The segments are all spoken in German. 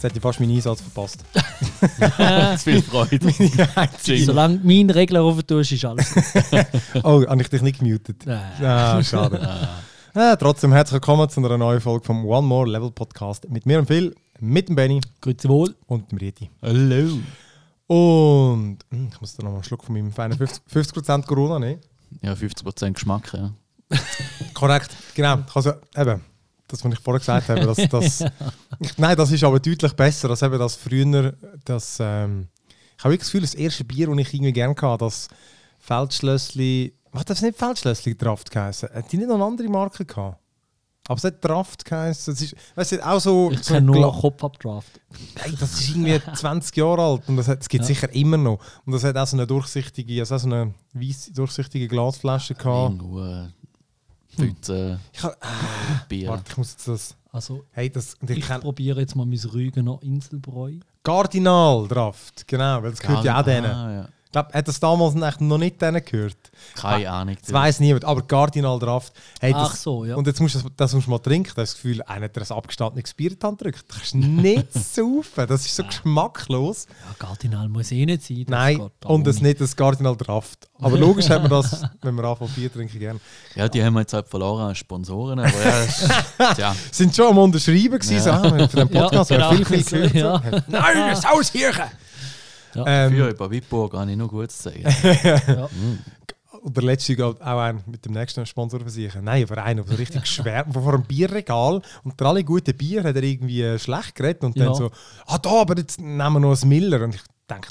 Jetzt hätte ich fast meinen Einsatz verpasst. Zu viel Freude. Solange du meinen Regler rauf tust, ist alles gut. oh, habe ich dich nicht gemutet? Nein. Ah, schade. Ah, trotzdem herzlich willkommen zu einer neuen Folge vom One More Level Podcast mit mir und Phil, mit dem Benny Grüezi wohl. und dem Rieti. Hallo. Und hm, ich muss da noch mal einen Schluck von meinem feinen 50%, 50 Corona nehmen. Ja, 50% Geschmack, ja. Korrekt, genau. Also, eben, das, was ich vorher gesagt habe, das, das, ich, nein, das ist aber deutlich besser als eben das früher. Das, ähm, ich habe das Gefühl, das erste Bier, das ich irgendwie gerne hatte, das Feldschlössli. Was hat das nicht Feldschlössli Draft geheißen? Hat die nicht noch eine andere Marke gehabt? Aber es hat Draft geheißen. Es ist, weißt du, auch so. Ich so kenne nur Kopfabdraft. Ey, das ist irgendwie 20 Jahre alt und das, hat, das gibt es Ja. sicher immer noch. Und das hat auch so eine durchsichtige, also so eine weiße, durchsichtige Glasflasche gehabt. Irgendwo äh, 15 Ich hab, Bier. warte, ich muss jetzt das. Also, Hey, das, ich ich kenn- probiere jetzt mal mein Rügener Inselbräu. Cardinal Draft, genau, weil das gehört ja auch denen. Ah, ja. Ich glaube, hat das damals echt noch nicht denen gehört? Keine Ahnung. Das weiß niemand, aber Cardinal Draft. Hey, das, Ach so, ja. Und jetzt musst du das, das musst du mal trinken. Da hast du das Gefühl, einer hat dir ein abgestandenes Bier in gedrückt. Das kannst du nicht saufen. Das ist so geschmacklos. Ja, Cardinal muss eh nicht sein. das Nein, auch und das ohne. nicht das Cardinal Draft. Aber logisch hat man das, wenn wir anfangen Bier trinken, gerne. Ja, die haben wir jetzt halt verloren als Sponsoren, aber ja, das- tja. Sind schon am Unterschreiben gewesen, Ja. so, für den Podcast Ja, genau. viel, viel gehört. Ja. So. Nein, das Hauskirche! Ja. Ähm, Für über Wipburg habe ich noch gut zu sagen. Und der letzte geht auch einen mit dem nächsten Sponsor versichern. Nein, aber einer, der richtig schwärmt vor einem Bierregal und für alle guten Bier hat er irgendwie schlecht geredet und Ja. dann so, ah da, aber jetzt nehmen wir noch ein Miller. Und ich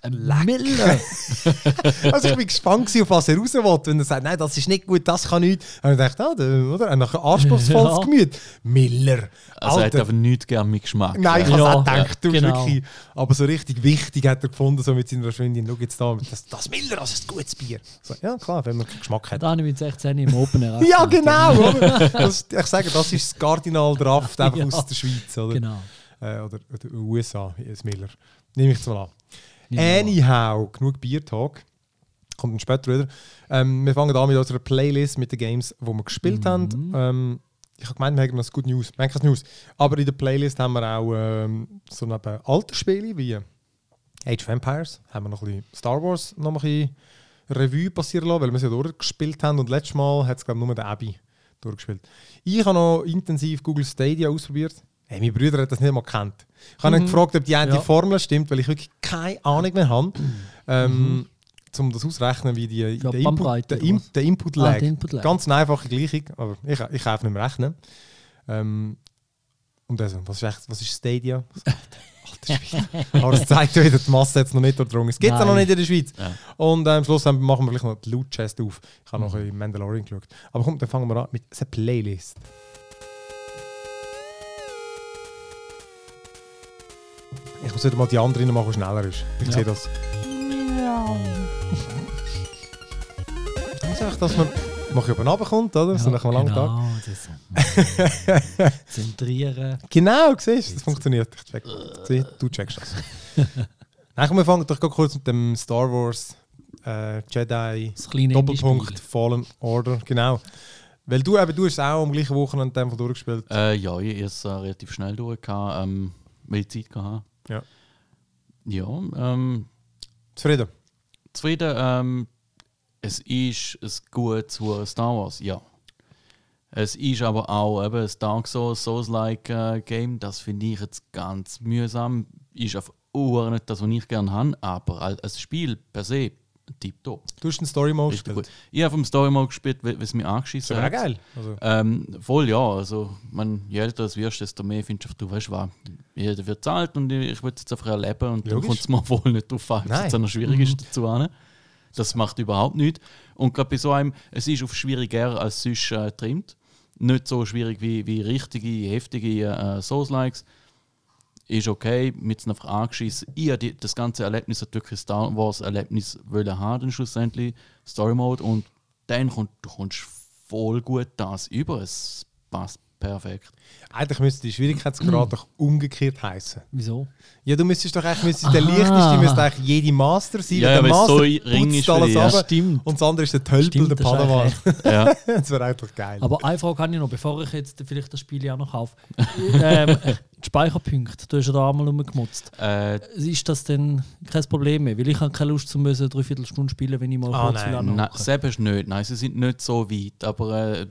Ein leck. Miller. Also ich bin gespannt auf was er raus will. Wenn er sagt, nein, das ist nicht gut, das kann nicht. Und ich dachte, ah, oder? Ein anspruchsvolles Ja. Gemüt. Miller. Also er hat Alter. einfach nichts gern mit Geschmack. Nein, ich ja. habe Ja, auch gedacht, du bist genau. wirklich. Aber so richtig wichtig hat er gefunden, so mit seiner Freundin. Schau jetzt da, das, das Miller, das ist ein gutes Bier. So, ja, klar, wenn man keinen Geschmack hat. Da habe ich mit 16 im Open Air. Ja, genau. Das, ich sage, das ist das Cardinal Draft einfach Ja. aus der Schweiz. Oder, Genau. äh, oder, oder USA, das Miller. Nehme ich jetzt mal an. Anyhow, genug Bier-Talk. Kommt dann später wieder. Ähm, wir fangen an mit unserer Playlist mit den Games, die wir gespielt Mhm. haben. Ähm, ich habe gemeint, wir haben noch Good News. Wir haben keine News. Aber in der Playlist haben wir auch ähm, so neben alten Spiele wie Age of Empires, haben wir noch ein bisschen Star Wars noch ein bisschen Revue passieren lassen, weil wir sie ja durchgespielt haben. Und letztes Mal hat es, glaube ich, nur der Abby durchgespielt. Ich habe noch intensiv Google Stadia ausprobiert. Hey, mein Bruder hat das nicht mal gekannt. Ich habe ihn gefragt, ob die eine Ja. Formel stimmt, weil ich wirklich keine Ahnung mehr habe. Ähm, Um das auszurechnen, wie die, Ja, der Input, der, was? der Input Ah, lag. der Input lag. Ganz eine einfache Gleichung, aber ich, ich kaufe nicht mehr rechnen. Ähm, und also, was ist, echt, was ist Stadia? Aber es zeigt ja wieder, die Masse jetzt noch nicht durchdrungen. Es gibt es noch Nein. nicht in der Schweiz. Ja. Und äh, am Schluss machen wir vielleicht noch die Loot Chest auf. Ich habe noch in Mandalorian geschaut. Aber komm, dann fangen wir an mit einer Playlist. Ich muss wieder mal die andere machen, die schneller ist. Ich Ja. sehe das. Ich sage, dass man noch oben runterkommt, oder? so nach einem langen Tag. genau, das Zentrieren. Genau, siehst du, das funktioniert. Ich check. Du checkst das. Nein, komm, wir fangen doch kurz mit dem Star Wars äh, Jedi Das kleine Doppelpunkt. Fallen Order, genau. Weil du eben, du hast es auch am gleichen Wochenende durchgespielt. Äh, ja, ich habe es äh, relativ schnell durch, ähm, weil ich Zeit hatte. Ja. Ja, ähm, Zufrieden? zufrieden. Ähm, es ist ein gutes Star Wars, ja. Es ist aber auch eben ein Dark Souls, Souls-like äh, Game. Das finde ich jetzt ganz mühsam. Ist auf Uhr nicht das, was ich gerne habe, aber als Spiel per se tipptopp. Du hast einen Story Mode Richtig gespielt. gut. Ich habe vom Story Mode gespielt, weil es mich Das angeschissen hat. geil. Also, Ähm, voll ja, also man, je älter du wirst, desto mehr findest du, du weißt was, jeder wird zahlt und ich, ich will es jetzt einfach erleben und dann Logisch. kommt es mir wohl nicht drauf an, ob es noch schwierig ist dazu an. Das macht überhaupt nichts. Und gerade bei so einem, es ist auf schwieriger als sonst äh, trimmt. Nicht so schwierig wie, wie richtige, heftige äh, Souls-Likes. Ist okay, mit einfach angeschissen. Ich habe das ganze Erlebnis, das wirklich Star Wars-Erlebnis wollen haben, schlussendlich, Story Mode. Und dann kommt, du kommst voll gut das über. Es passt perfekt. Eigentlich müsste die Schwierigkeitsgrad doch umgekehrt heißen. Wieso? Ja, du müsstest doch eigentlich, müsstest der Aha. leichteste müsste eigentlich jede Master sein. Ja, weil der Master so ein Ring putzt ist alles ja. runter Stimmt. und das andere ist der Tölpel, Stimmt, der Padawan. Ja. das wäre eigentlich geil. Aber eine Frage habe ich noch, bevor ich jetzt vielleicht das Spiel auch noch kaufe. ähm, die Speicherpunkte, du hast ja da einmal rumgemutzt. Äh, Ist das denn kein Problem mehr? Weil ich habe keine Lust zu müssen, dreiviertel Stunde spielen, wenn ich mal Ah, kurz nein. will Nein, selbst nicht. Nein, sie sind nicht so weit. Aber äh,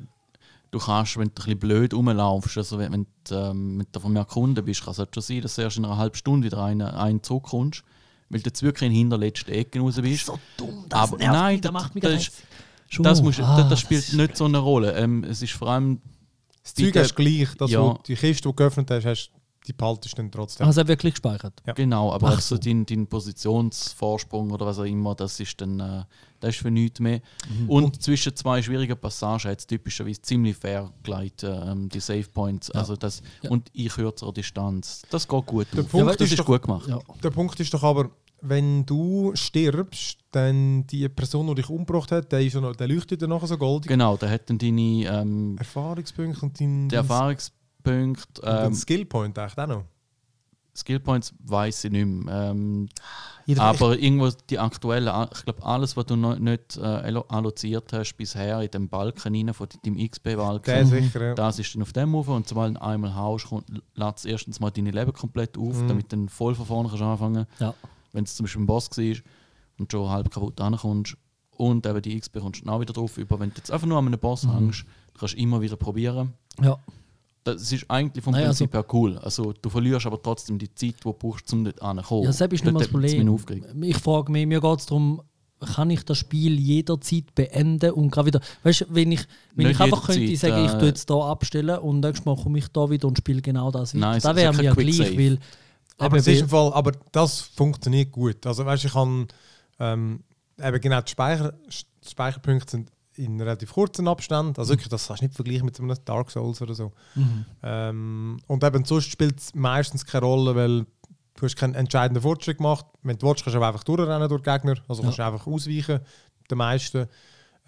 du kannst, wenn du ein bisschen blöd rumlaufst, also wenn, wenn du ähm, mit der von mir Kunden bist, kann es halt schon sein, dass du erst in einer halben Stunde wieder einen, einen zurückkommst, weil du jetzt wirklich in den hinterletzten Ecken raus bist. so dumm, Aber nein, das das- macht mich das ist-. Das, musst, Ah, das, das spielt ist- nicht so eine Rolle. Ähm, es ist vor allem das Zeug hast du gleich. Das, Ja. wo die Kiste, die du geöffnet hast, hast die behaltest du dann trotzdem. Hat wirklich gespeichert. Ja. Genau, aber Ach also so. dein, dein Positionsvorsprung oder was auch immer, das ist dann äh, das ist für nichts mehr. Mhm. Und zwischen zwei schwierigen Passagen hat es typischerweise ziemlich fair geleitet, ähm, die Save Points. Also das, Ja. Und in kürzerer Distanz. Das geht gut. Der auf. Punkt das ist ist doch- gut gemacht. Ja. Der Punkt ist doch aber, wenn du stirbst, dann die Person, die dich umgebracht hat, der, ist ja noch, der leuchtet dann nachher so goldig. Genau, da hat dann deine ähm, Erfahrungspunkte und dein, der Erfahrungspunkt, und dein ähm, Skillpoint echt auch noch. Skillpoints weiß ich nicht mehr. Ähm, Aber irgendwo die aktuellen, ich glaube, alles, was du noch nicht äh, allo- alloziert hast bisher in dem Balken rein, von deinem XP-Balken, sicher, ja. das ist dann auf dem Move und sobald du einmal haust, es erstens mal deine Leben komplett auf, Mhm. damit du dann voll von vorne kannst anfangen Ja. Wenn es zum Beispiel ein Boss war und schon halb kaputt ankommst und eben die XP kommst du dann auch wieder drauf über. Wenn du jetzt einfach nur an einem Boss Mhm. hängst, kannst du immer wieder probieren. ja. Das ist eigentlich vom Nein, Prinzip her cool. Also du verlierst aber trotzdem die Zeit, die du brauchst, um dort anzukommen. Ja, selbst ist nicht mal das mich Problem. Ich frage mich, mir geht es darum, kann ich das Spiel jederzeit beenden und gerade wieder. Weißt du, wenn ich, wenn Nicht ich einfach könnte sagen, ich äh, tue jetzt hier abstellen und nächstes Mal komme ich da wieder und spiele genau das weiter. Nein, es das wäre mir gleich, weil. Aber, es ist im Fall, aber das funktioniert gut. Also weißt, ich kann ähm, eben genau die, Speicher, die Speicherpunkte sind in relativ kurzen Abständen. Also wirklich, das kannst du nicht vergleichen mit so einem Dark Souls oder so. Mhm. Ähm, und eben sonst spielt es meistens keine Rolle, weil du hast keinen entscheidenden Fortschritt gemacht. Wenn du willst, kannst du einfach durchrennen durch Gegner. Also kannst du einfach ausweichen, den meisten.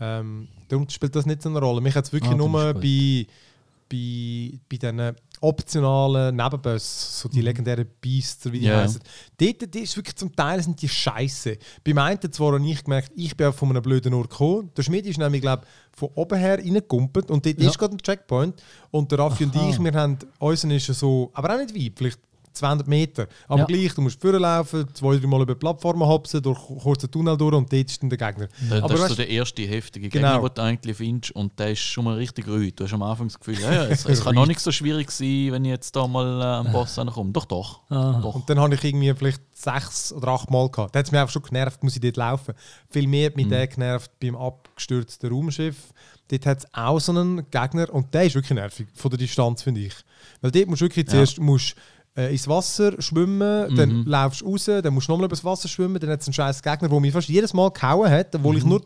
Ähm, darum spielt das nicht so eine Rolle. Mich hat es wirklich Ah, nur bei, bei, bei diesen optionalen Nebenboss, so die legendären Beasts, wie die Ja. heißen. Dort, ist wirklich zum Teil sind die Scheiße. Beim einen zwar habe ich gemerkt, ich bin von einem blöden Ort gekommen. Der Schmied ist nämlich, glaube von oben her reingekumpelt und dort Ja. ist gerade ein Checkpoint. Und der Raffi und Aha. ich, wir haben, unseren ist so, aber auch nicht weit, vielleicht 200 Meter. Aber Ja. gleich, du musst vorlaufen, zwei, drei Mal über die Plattformen hopsen, durch kurzen Tunnel durch und dort ist dann der Gegner. Da- Aber Das ist weißt- so der erste heftige Genau. Gegner, den du eigentlich findest und der ist schon mal richtig ruhig. Du hast am Anfang das Gefühl, ja, ja, es, es kann noch nicht so schwierig sein, wenn ich jetzt da mal äh, am Boss ankomme. Doch, doch. Aha. doch. Und dann habe ich irgendwie vielleicht sechs oder acht Mal gehabt. Da hat es mich einfach schon genervt, muss ich dort laufen. Viel mehr hat mich Mhm. der genervt beim abgestürzten Raumschiff. Dort hat es auch so einen Gegner und der ist wirklich nervig, von der Distanz, finde ich. Weil dort musst du wirklich Ja. zuerst musst, äh, ins Wasser schwimmen, dann Mhm. laufst du raus, dann musst du nochmal übers Wasser schwimmen, dann hat es einen scheiß Gegner, der mich fast jedes Mal gehauen hat, obwohl Mhm. ich nur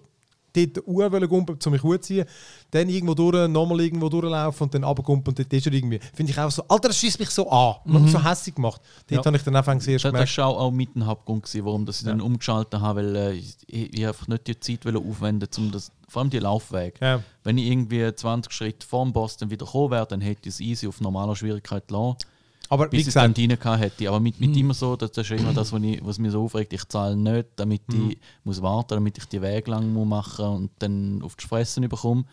dort Uhr wollte gumpen, um mich gut zu ziehen. Dann irgendwo durch, nochmal irgendwo durchlaufen und dann runtergumpen und dort ist er irgendwie. Finde ich auch so, Alter, das schießt mich so an. Mhm. So hässlich gemacht. Dort Ja. habe ich dann einfach zuerst Das, das gemerkt, war auch, auch mit dem Hauptgrund, warum dass ich dann umgeschaltet habe, weil äh, ich, ich einfach nicht die Zeit aufwenden um das, vor allem die Laufwege. ja. Wenn ich irgendwie 20 Schritte vor dem Boss dann wieder gekommen wäre, dann hätte ich es easy auf normaler Schwierigkeit lassen, Aber wie bis ich es dann gesagt, rein hätte. Aber mit, mit immer so, das, das ist immer das, was, ich, was mich so aufregt. Ich zahle nicht, damit ich muss warten, damit ich die Wege lang muss machen und dann auf die Fressen bekomme.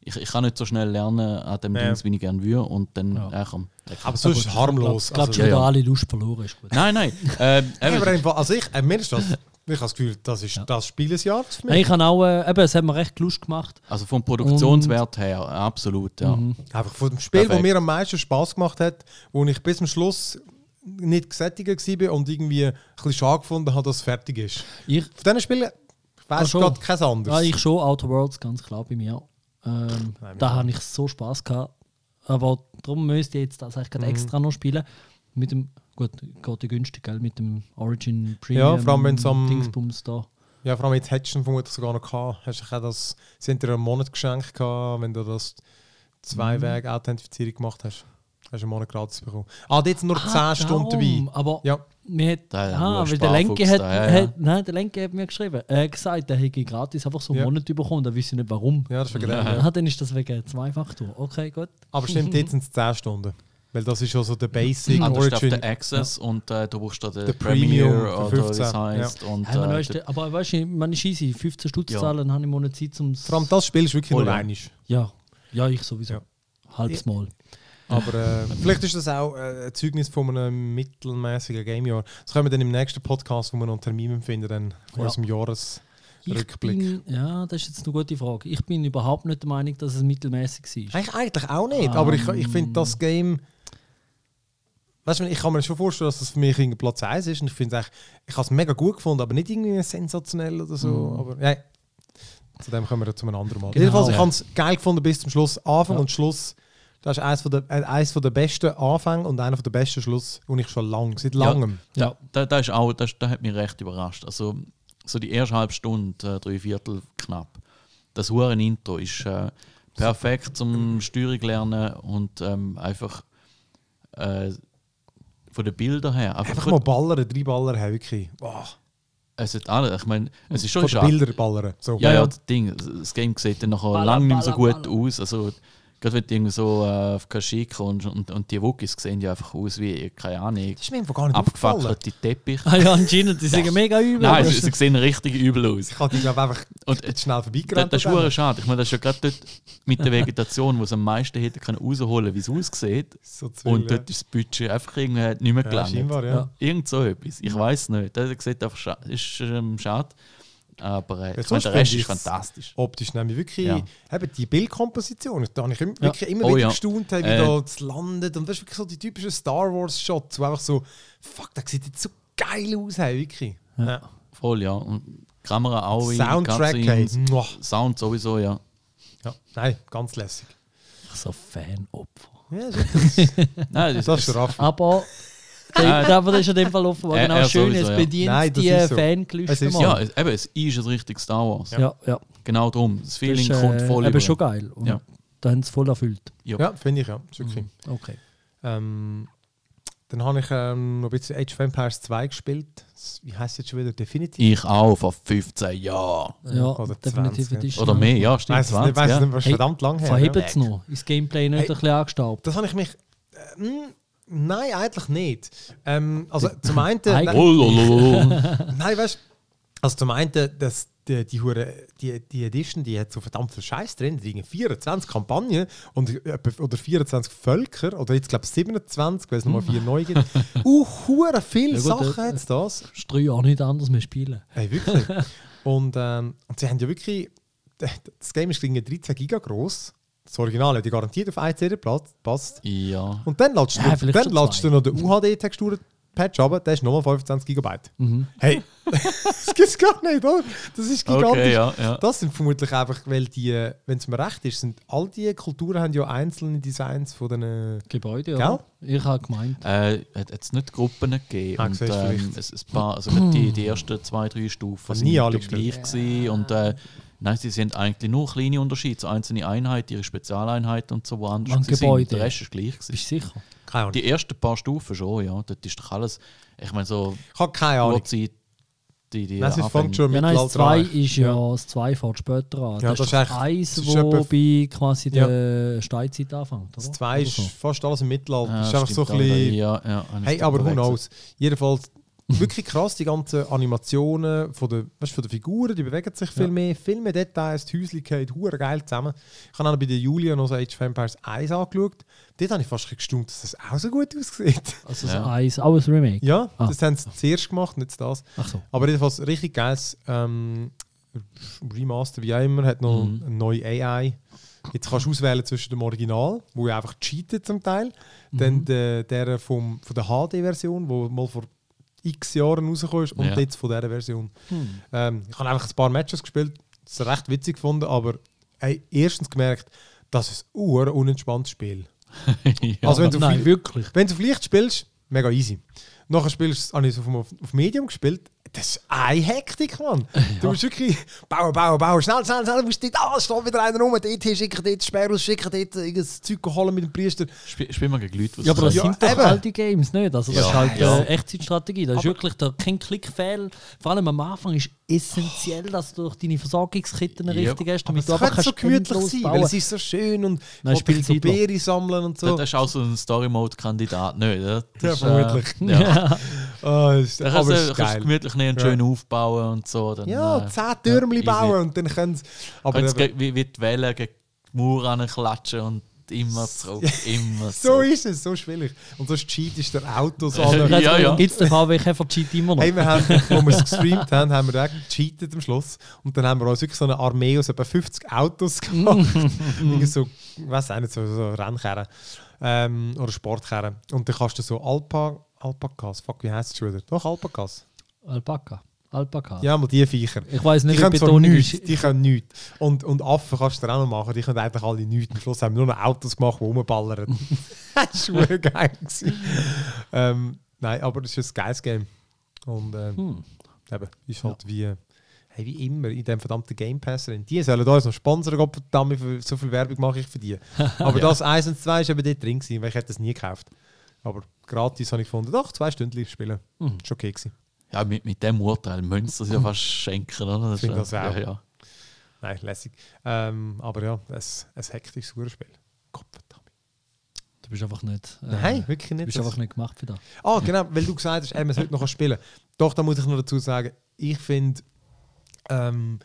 Ich, ich kann nicht so schnell lernen an dem Ja. Dings, wie ich gerne würde. Und dann, Ja. ja. komm. aber so ist es harmlos. Ich glaube, Also, ja, alle Lust verloren ist gut. Nein, nein. ähm, eben, aber also ich, äh, mir ist das, ich habe das Gefühl, das ist Ja. das Spiel des Jahres für mich. Nein, ich habe auch, äh, eben, es hat mir recht Lust gemacht. also vom Produktionswert her, absolut, ja. Mhm. Einfach von dem Spiel, das mir am meisten Spaß gemacht hat, wo ich bis zum Schluss nicht gesättigt war und irgendwie ein bisschen schade gefunden habe, dass es fertig ist. Ich, Von diesen Spielen weiß ich schon. gerade kein anderes. ja, ich schon, Outer Worlds, ganz klar bei mir. Ähm, Nein, da habe ich so Spaß gehabt. Aber darum müsste ich jetzt das eigentlich gerade Mhm. extra noch spielen. Mit dem, gut, geht ja günstig, gell? Mit dem Origin Premium. Ja, vor allem, wenn's am- Dingsbums da. Ja, vor allem jetzt hättest du ihn vermutlich sogar noch gehabt. Hast du auch das, sie haben dir einen Monat geschenkt gehabt, wenn du das Zwei-Weg-Authentifizierung gemacht hast. Hast du einen Monat gratis bekommen. Ah, sind nur 10 Ah, Stunden darum. dabei. Aber Ja, Mir hat, ah, weil der Lenke hat, da, ja, ja. hat, nein, der Lenke hat mir geschrieben, er hat gesagt, er hätte gratis einfach so einen Ja. Monat bekommen, da wüsste ich nicht warum. Ja, das ist wegen Ja. ja. Ah, dann ist das wegen Zweifachtour. Okay, gut. Aber stimmt, jetzt sind es 10 Stunden. Weil das ist ja so der Basic Ah, du hast auf Origin. den Access und äh, du brauchst da den Der Premiere Premium für oder wie 15, es heisst. Und, Ja, man äh, weißt, der- aber weißt du, man ist easy. 15 Stutz Ja. zahlen, dann habe ich Monat Zeit zum. Vor allem das Spiel ist wirklich Voll, nur ja. einisch. Ja, ja, ich sowieso. Ja. Halbes Mal. Aber äh, vielleicht ist das auch äh, ein Zeugnis von einem mittelmäßigen Gamejahr. Das können wir dann im nächsten Podcast, wo wir noch einen Termin finden, dann von Ja. unserem Jahresrückblick. Bin, ja, das ist jetzt eine gute Frage. Ich bin überhaupt nicht der Meinung, dass es mittelmäßig war. Eigentlich, eigentlich auch nicht, aber ich, ich finde das Game. Weißt du, ich kann mir schon vorstellen, dass das für mich irgendwie Platz 1 ist. Und ich finde ich habe es mega gut gefunden, aber nicht irgendwie sensationell oder so. Mhm. Aber ja, zu dem kommen wir zu einem anderen Mal. Genau. Jedenfalls, ich Ja. habe es geil gefunden bis zum Schluss. Anfang Ja. und Schluss. Das ist eines von der, äh, eines von der besten Anfänge und einer von der besten Schluss, und ich schon lang, seit Ja. langem. Ja. Da, da, ist auch, das, das hat mich recht überrascht. Also, so die erste halbe Stunde, äh, drei Viertel knapp. Das Huren Intro ist äh, perfekt zum Steuerung lernen und ähm, einfach äh, von den Bildern her. Einfach, Einfach mal ballern, drei Ballern haben wirklich. Boah. es hat alle, ich meine, es ist schon schade. Bildern ballern. So. Ja, Ja, das Ding, das Game sieht dann nachher Baller, lange nicht mehr so baller, gut baller. aus. Also, gerade wenn du irgendwie so äh, auf Kashyyyk kommst und, und die Wookies sehen ja einfach aus wie, keine Ahnung, Das ist mir einfach gar nicht aufgefallen. abgefackelte Teppich. Ah ja, anscheinend, die sind mega übel. Nein, sie, sie sehen richtig übel aus. Ich habe die, glaube einfach Und jetzt schnell vorbeigerannt. das ist denen. schade. Ich meine, das ist ja gerade dort mit der Vegetation, wo es am meisten hätte können rausholen, wie es aussieht. So Und dort ist das Budget einfach irgendwie nicht mehr ja. ja, gelandet. scheinbar, ja. Ja. Irgend so etwas. Ich weiß nicht. Das sieht einfach scha ist ähm, schade. Aber äh, Ja, ich meine, der Rest ist fantastisch. Optisch nämlich wirklich, Ja. eben die Bildkomposition, da habe ich im- Ja. wirklich immer Oh wieder ja. gestaunt, wie Äh. da es landet. Und das ist wirklich so die typischen Star Wars Shots, wo einfach so, fuck, das sieht jetzt so geil aus, hey, wirklich. Ja. Voll, ja. Und Kamera auch. in Soundtrack, hey. Cutscenes. Muah. Sound sowieso, ja. Ja. Nein, ganz lässig. so Fanopfer. Ja, das ist, Nein, das, das ist. Aber, aber das ist in dem Fall offenbar Er- genau schön. sowieso, es ja. bedient Nein, das die ist so. Fangelüste Es ist mal. ja, es, eben, es ist ein richtig Star Wars. ja, ja. Genau darum. Das Feeling das ist, kommt voll eben über. schon geil. Und Ja. Da haben sie voll erfüllt. Ja, finde ich, ja. Ist wirklich. Okay. Ähm, dann habe ich ähm, noch ein bisschen Age of Empires 2 gespielt. Das- Wie heißt jetzt schon wieder? Definitive? Ich auch vor 15 Jahren. Ja, Oder definitiv 20, Edition. Oder mehr, ja, stimmt. Weiß es 20, nicht, weiß es ja. nicht, was Hey, verdammt lang her. Verhebt ja. es noch? Ist das Gameplay nicht Hey. ein bisschen angestaubt? Das habe ich mich. Äh, mh, nein, eigentlich nicht. Ähm, also zum einen. Oh, lololol. Nein, weißt du, also zum einen, dass die, die, Hure- die, die Edition, die hat so verdammt viel Scheiß drin. Die haben 24 Kampagnen und, oder 24 Völker, oder jetzt glaube ich 27, weil es nochmal vier neu gibt. Uh, hure viele Ja gut, Sachen äh, hat das. ist drei Jahre nicht anders mehr spielen. Hey, wirklich. und, ähm, und sie haben ja wirklich. Das Game ist gegen 13 Giga groß. Das Original hat die garantiert auf 1 CD passt. ja. Und dann Ja, du, dann latschst du noch den UHD-Texturen-Patch runter, der ist nochmal 25 Gigabyte. Mhm. Hey, das gibt es gar nicht, oder? Das ist gigantisch. Okay, ja, ja. Das sind vermutlich einfach, weil die, wenn es mir recht ist, sind all die Kulturen haben ja einzelne Designs von den. äh, Gebäude, ja. Ich habe gemeint. Äh, hat es nicht Gruppen gegeben. Ah, und, ähm, vielleicht. es, es paar, also die, die ersten zwei, drei Stufen sind nie nicht alle gleich gewesen. Und äh, nein, sie sind eigentlich nur kleine Unterschiede. So einzelne Einheiten, ihre Spezialeinheiten und so, wo anders An. Gebäude. Der Rest ist gleich. Gewesen. Bist du sicher? Keine Ahnung. Die ersten paar Stufen schon, ja. Dort ist doch alles, ich meine, so Ich habe keine Ahnung. Urzeit, die, die Nein, es Anfänge- fängt schon im Ja, nein, das Mittelalter 2 an. ist ja, das 2 fährt später an. Ja, das, das ist ist das echt- eins, das ist wo bei quasi Ja. der Steinzeit anfängt, oder? Das 2 Oder ist so. fast alles im Mittelalter. Ja, das ist einfach so ein bisschen. Ja, ja, Hey, aber who knows? Jedenfalls wirklich krass, die ganzen Animationen von der, weißt, von der Figuren, die bewegen sich viel Ja. mehr, viel mehr Details, die Häuslichkeit, hure geil zusammen. Ich habe auch bei der Julia noch so Age of Empires 1 angeschaut. Dort habe ich fast gestaunt, dass das auch so gut aussieht. Also das Ja. eins, auch ein Remake. Ja, Ah. das haben sie zuerst gemacht, nicht das. Ach so. Aber jedenfalls richtig geiles ähm, Remaster, wie auch immer, hat noch Mhm. eine neue AI. Jetzt kannst du auswählen zwischen dem Original, wo ja einfach cheatet zum Teil, dann der, der vom, von der HD-Version, wo mal vor x Jahren rausgekommen ist, und Ja. jetzt von dieser Version. Hm. Ähm, ich habe einfach ein paar Matches gespielt, das ist recht witzig gefunden, aber ey, erstens gemerkt, das ist ein unentspanntes Spiel. ja. Also wenn du Nein, viel- wirklich. Wenn du auf leicht spielst, mega easy. Nachher spielst, habe ich es auf, auf, Medium gespielt. Das ist eine Hektik, Mann. Du musst wirklich bauen, bauen, bauen. Schnell, schnell, schnell. Du musst dort, ah, steht wieder einer rum. Dort schicken dort Sperrus, schicken dort irgendein Zeug holen mit dem Priester. Spiel, spielen wir gegen Leute, die Ja, aber das Ja, sind doch eben. alte Games nicht. Also das Ja, ist halt ja. äh, Echtzeitstrategie. Das ist wirklich da kein Klickfehl. Vor allem am Anfang ist essentiell, dass du durch deine Versorgungsketten Ja. richtig hast, Aber damit es du einfach könnte so kannst gemütlich sein, weil bauen. es ist so schön und Nein, ich will so. Beere sammeln und so. Das ist auch so ein Story-Mode-Kandidat, nicht? oder? Ja, Das ist, vermutlich. Äh, ja. Ah, das ist, Da aber kannst es du ist kannst du gemütlich nehmen und Ja. schön aufbauen und so. Dann, Ja, äh, zehn Türmchen bauen und dann können sie... Aber Kannst wie, wie die Wellen gegen die Mauer anklatschen und immer zurück, immer so zurück. ist es, so schwierig. Und das cheat ist der Autos Ja, an. ja, ja. Gibt es den VW Käfer Cheat immer noch? Hey, wir haben, wo wir es gestreamt haben, haben wir auch gecheatet am Schluss. Und dann haben wir uns wirklich so eine Armee aus etwa 50 Autos gemacht. So, ich weiß auch nicht, so, so Rennkarren ähm, oder Sportkarren. Und dann kannst du so Alpa, Alpakas, fuck, wie heißt es schon wieder? Doch, Alpakas. Alpaka. Alpaka. Ja, mal die Viecher. Ich weiß Die nicht, wie können zwar nichts, die können nichts. Und, und Affen kannst du auch noch machen, die können eigentlich alle nichts. Am Schluss haben wir nur noch Autos gemacht, die rumballern. das war geil. ähm, nein, aber das ist ein geiles Game. Und ähm, Hm. eben, ist halt wie, hey, wie immer in dem verdammten Game Pass drin. Die sollen uns noch sponsern, Gott verdammt, so viel Werbung mache ich für die. Aber das 1 und 2 ist eben dort drin gewesen, weil ich hätte das nie gekauft. Aber gratis habe ich gefunden, doch, zwei Stunden spielen. Mhm. Ist okay gewesen. Ja, mit, mit dem Urteil müsst ihr es ja fast schenken, oder? Ich finde das auch. Ja, ja. Nein, lässig. Ähm, aber ja, ein, ein hektisches Uhrspiel. Gott. Du bist einfach nicht. Äh, Nein, wirklich Du nicht. bist Das- einfach nicht gemacht für das. Ah, genau, weil du gesagt hast, ey, man sollte noch spielen. Doch, da muss ich noch dazu sagen, ich finde, ähm,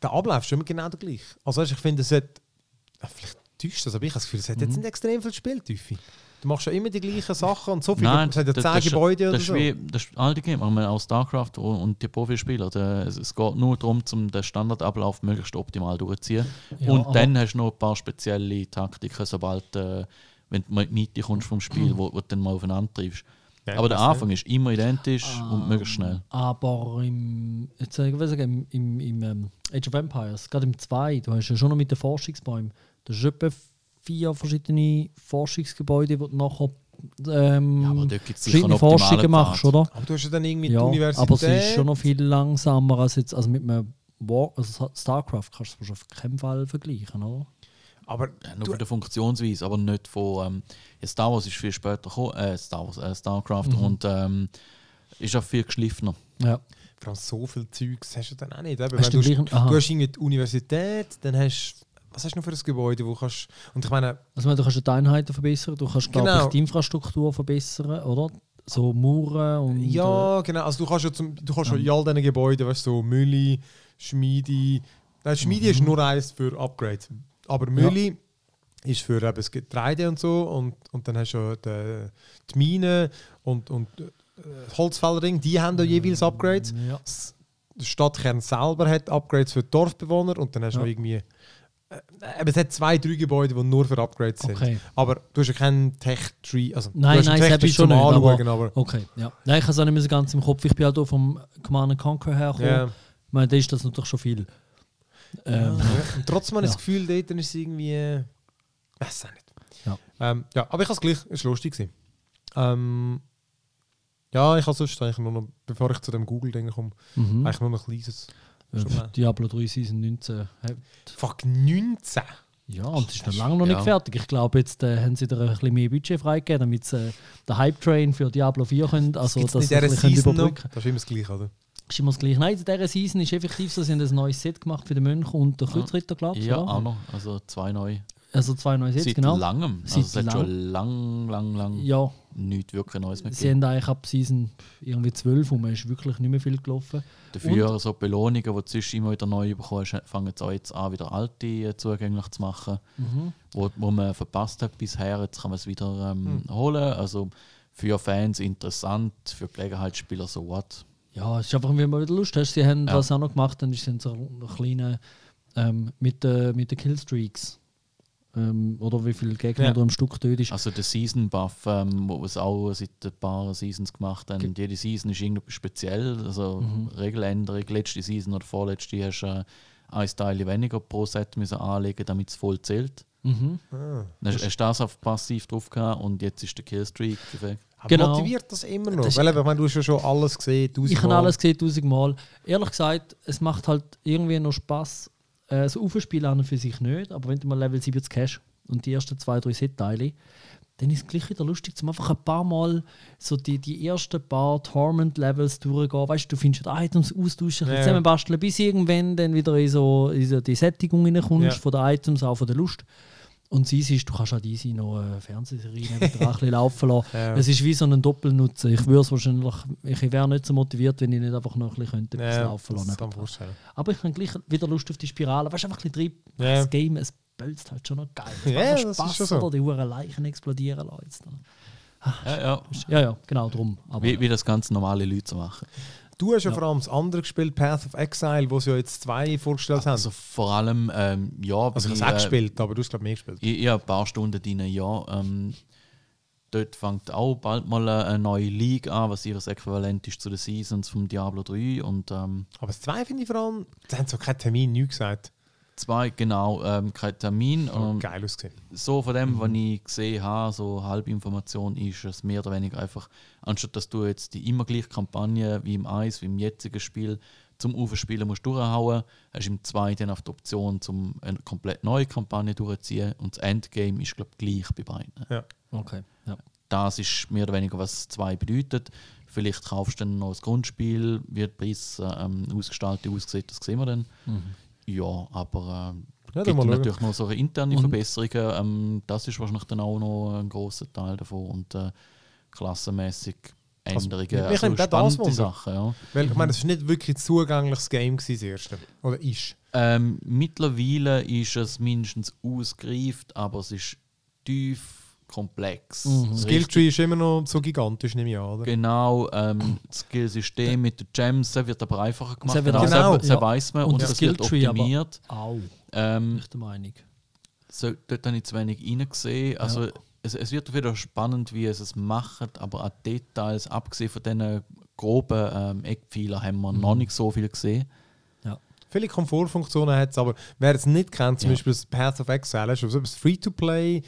der Ablauf ist immer genau der gleiche. Also ich finde, es hat, vielleicht täuscht das, aber ich habe das Gefühl, es hat jetzt Mhm. nicht extrem viel Spieltiefe. Du machst ja immer die gleichen Sachen und so viel. Nein, es hat ja das- zehn das ist- Gebäude oder das ist so. wie das ist alte Game, aber auch StarCraft und und die Profispieler. der- Es, es geht nur darum, um den Standardablauf möglichst optimal durchzuziehen. Ja, und dann hast du noch ein paar spezielle Taktiken, sobald äh, wenn du mal in die Mitte kommst vom Spiel, wo, wo du dann mal aufeinander triffst. Ja, aber der Anfang ist immer identisch Ah. und möglichst schnell. Aber im, jetzt ich sagen, im, im, im ähm, Age of Empires, gerade im 2, du hast ja schon noch mit den Forschungsbäumen, du hast etwa vier verschiedene Forschungsgebäude, wo du nachher ähm, Ja, aber dort es verschiedene Forschungen machst, oder? Aber du hast ja dann irgendwie Ja, die Universität. aber es ist schon noch viel langsamer als jetzt, also mit einem War, also StarCraft kannst du auf keinen Fall vergleichen, oder? aber Ja, nur du, von der Funktionsweise, aber nicht von. Ähm, ja, Star Wars ist viel später gekommen, äh, Star Wars, äh, StarCraft Mhm. und ähm, ist auch viel geschliffener. Ja. vor allem so viel Zeugs hast du dann auch nicht. Eben, Hast wenn du du, gleich- aha. du hast irgendwie die Universität, dann hast was hast du noch für ein Gebäude, wo kannst und ich meine, Also du kannst die Einheiten verbessern, du kannst glaube Genau. ich die Infrastruktur verbessern, oder? So Mauern und... äh, Ja, genau. Also du kannst ja, zum, du kannst ja Ja. in all diesen Gebäuden, weißt du, so Mülli, Schmiede. Nein, Schmiede Mhm. ist nur eins für Upgrades. Aber Mülli ist für eben das Getreide und so. Und, und dann hast du ja die, die Mine und, und äh, Holzfällerring, die haben da jeweils Upgrades. Ja. Der Stadtkern selber hat Upgrades für die Dorfbewohner und dann hast du Ja. noch irgendwie. Äh, eben, es hat zwei, drei Gebäude, die nur für Upgrades sind. Okay. Aber du hast ja keinen Tech-Tree. Also, Nein, nein, Tech-Tree ich schon nicht, aber- Anschauen, aber Okay, ja. Nein, ich habe es auch nicht mehr so ganz im Kopf. Ich bin halt auch vom Command and Conquer hergekommen. ja. Ich meine, da ist das natürlich schon viel. Ähm, Ja. Und trotzdem habe ich Ja. das Gefühl, dort ist es irgendwie. äh, Weiß auch nicht. Ja. Ähm, ja, aber ich habe es gleich. Es war lustig. gewesen. Ähm, ja, ich habe sonst eigentlich nur noch, bevor ich zu dem Google-Ding komme, mhm. eigentlich nur noch ein kleines. Diablo 3 Season 19. Hey, Fuck, 19! Ja, und es ist noch lange noch nicht Ja. fertig. Ich glaube, jetzt äh, haben sie da ein bisschen mehr Budget freigegeben, damit sie äh, den Hype-Train für Diablo 4 können, also Gibt's dass sie können noch? überbrücken Das ist immer das Gleiche, oder? Ist immer das Gleiche. Nein, in dieser Season ist effektiv so, sie haben ein neues Set gemacht für den Mönch und den Kreuzritter, glaube ich. Ja, auch noch. Also zwei neue. Also zwei neue Sets, Seit genau. langem. Seit Also hat lang- schon lang, lang, lang Ja, nichts wirklich Neues mehr sie gegeben. haben eigentlich ab Season irgendwie 12 und man ist wirklich nicht mehr viel gelaufen. Dafür so Belohnungen, die du sonst immer wieder neu bekommst, fangen jetzt auch jetzt an, wieder alte äh, zugänglich zu machen, Mhm. wo, wo man verpasst hat bisher. Jetzt kann man es wieder ähm, Hm. holen. Also für Fans interessant, für Gelegenheitsspieler so what. Ja, es ist einfach, wenn man wieder Lust hast. Sie haben Ja. was auch noch gemacht, dann sind so eine kleine ähm, mit, äh, mit den Killstreaks. Ähm, oder wie viele Gegner Ja. du am Stück tötest. Also der Season Buff, ähm, wo wir es auch seit ein paar Seasons gemacht haben. Jede Season ist irgendwie speziell. Also Mhm. Regeländerung, letzte Season oder vorletzte hast du äh, ein Teil weniger pro Set müssen anlegen, damit es voll zählt. Mhm. Ah. Dann hast du das auf passiv drauf gehabt und jetzt ist der Killstreak weg. Aber Genau. motiviert das immer noch? Das Weil ich meine, du hast ja schon alles gesehen, tausend Ich habe alles gesehen, tausendmal. Ehrlich gesagt, es macht halt irgendwie noch Spaß. Äh, das Aufspielen an und für sich nicht, aber wenn du mal Level 70 hast und die ersten zwei, drei Set-Teile, dann ist es gleich wieder lustig, zum einfach ein paar Mal so die, die ersten paar Torment-Levels durchgehen. Weißt du, du findest die Items austauschen, Ja. zusammenbasteln, bis irgendwann dann wieder in so, in so die Sättigung reinkommst, Ja. von den Items, auch von der Lust. Und sie ist, du kannst halt easy noch eine Fernsehserie ein bisschen laufen lassen. Ja. Es ist wie so ein Doppelnutzen. Ich würde es wahrscheinlich, ich wäre nicht so motiviert, wenn ich nicht einfach noch ein bisschen könnte, Ja, laufen lassen. vorstellen. Aber ich habe gleich wieder Lust auf die Spirale. Weißt du, einfach ein bisschen drin. Ja. Das Game, es bölzt halt schon noch geil. Es Ja, macht ist Spaß, schon so. oder? Die Uhren Leichen explodieren lassen. Jetzt. Ja, ja. Ja, ja, genau drum. Aber Wie, wie das ganz normale Leute so machen. Du hast ja, Ja. vor allem das andere gespielt, Path of Exile, wo sie ja jetzt zwei vorgestellt Also haben. vor allem, ähm, ja, Also ich habe es auch äh, gespielt, aber du hast glaube ich mehr gespielt. Ich, ich habe ein paar Stunden drin, ja. Ähm, dort fängt auch bald mal eine, neue League an, was ihr Äquivalent ist zu den Seasons vom Diablo 3. Und ähm, Aber das zwei finde ich vor allem, die haben so keinen Termin, nichts gesagt. Zwei, genau, ähm, kein Termin. Ähm, geil ausgesehen. so von dem, was ich gesehen habe, so halbe Information, ist es mehr oder weniger einfach, anstatt dass du jetzt die immer gleiche Kampagne wie im Eis, wie im jetzigen Spiel, zum Aufspielen musst durchhauen, hast du im 2 dann auf die Option, zum eine komplett neue Kampagne durchzuziehen und das Endgame ist, glaube ich, gleich bei beiden. okay. Ja. Das ist mehr oder weniger, was 2 bedeutet. Vielleicht kaufst du dann noch das Grundspiel, wird Preis ähm, ausgestaltet, aussieht, das sehen wir dann. Mhm. Ja, aber ähm, Ja, gibt natürlich noch so interne Und- Verbesserungen. Ähm, das ist wahrscheinlich dann auch noch ein großer Teil davon. Und äh, klassenmäßig Änderungen. Also, könnte auch das spannende. Sachen, ja. Weil ich meine, es ist nicht wirklich ein zugängliches Game gewesen, das erste. Oder ist. Ähm, mittlerweile ist es mindestens ausgereift, aber es ist tief komplex. Mhm. Skilltree ist immer noch so gigantisch, nehme ich an, oder? Genau, ähm, das Skillsystem mit den Gems wird aber einfacher gemacht. Das wird genau, Genau. das, das weiss man Und und, das das wird optimiert. Au, Ähm, ich der Meinung. so, dort habe ich zu wenig reingesehen. Also, Ja. es, es wird wieder spannend, wie es es macht, aber an Details, abgesehen von diesen groben ähm, Eckpfeilern, haben wir noch nicht so viel gesehen. Viele Komfortfunktionen hat es, aber wer es nicht kennt, zum Ja. Beispiel das Path of Exile, ist also das Free-to-Play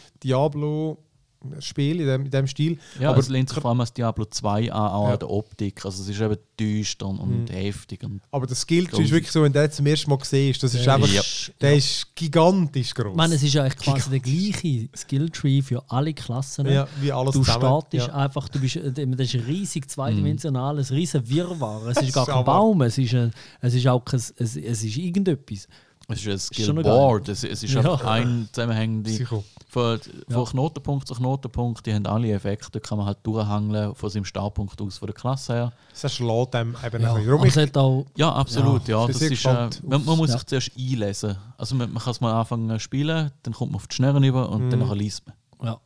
Diablo-Spiel in dem, in dem Stil. Ja, aber es lehnt sich vor allem als Diablo 2 an, auch Ja. an der Optik. Also, es ist eben düster und, und heftig. Und Aber der Skilltree ist wirklich so, wenn du den zum ersten Mal siehst, das ist Der einfach, ist- der ist gigantisch groß. Ich meine, es ist ja eigentlich quasi der gleiche Skilltree für alle Klassen. ja, wie alles Du zusammen. startest ja. einfach, du bist, äh, das ist riesig zweidimensional, ein riesen Wirrwarr. Es ist gar kein Baum, es ist, ein, es ist auch kein, es, es ist irgendetwas. es ist ein Skillboard. Es, es ist Ja. einfach ein zusammenhängende. Sicher. Von, von Ja. Knotenpunkt zu Knotenpunkt, die haben alle Effekte, da kann man halt durchhangeln von seinem Startpunkt aus, von der Klasse her. Das schlägt dem eben Ja. ein bisschen rum. Auch, Ja, absolut. Ja, bin das ist, äh, man, man muss Ja. sich zuerst einlesen. Also man, man kann es mal anfangen zu spielen, dann kommt man auf die Schnurren über und dann Mhm. liest man. ja,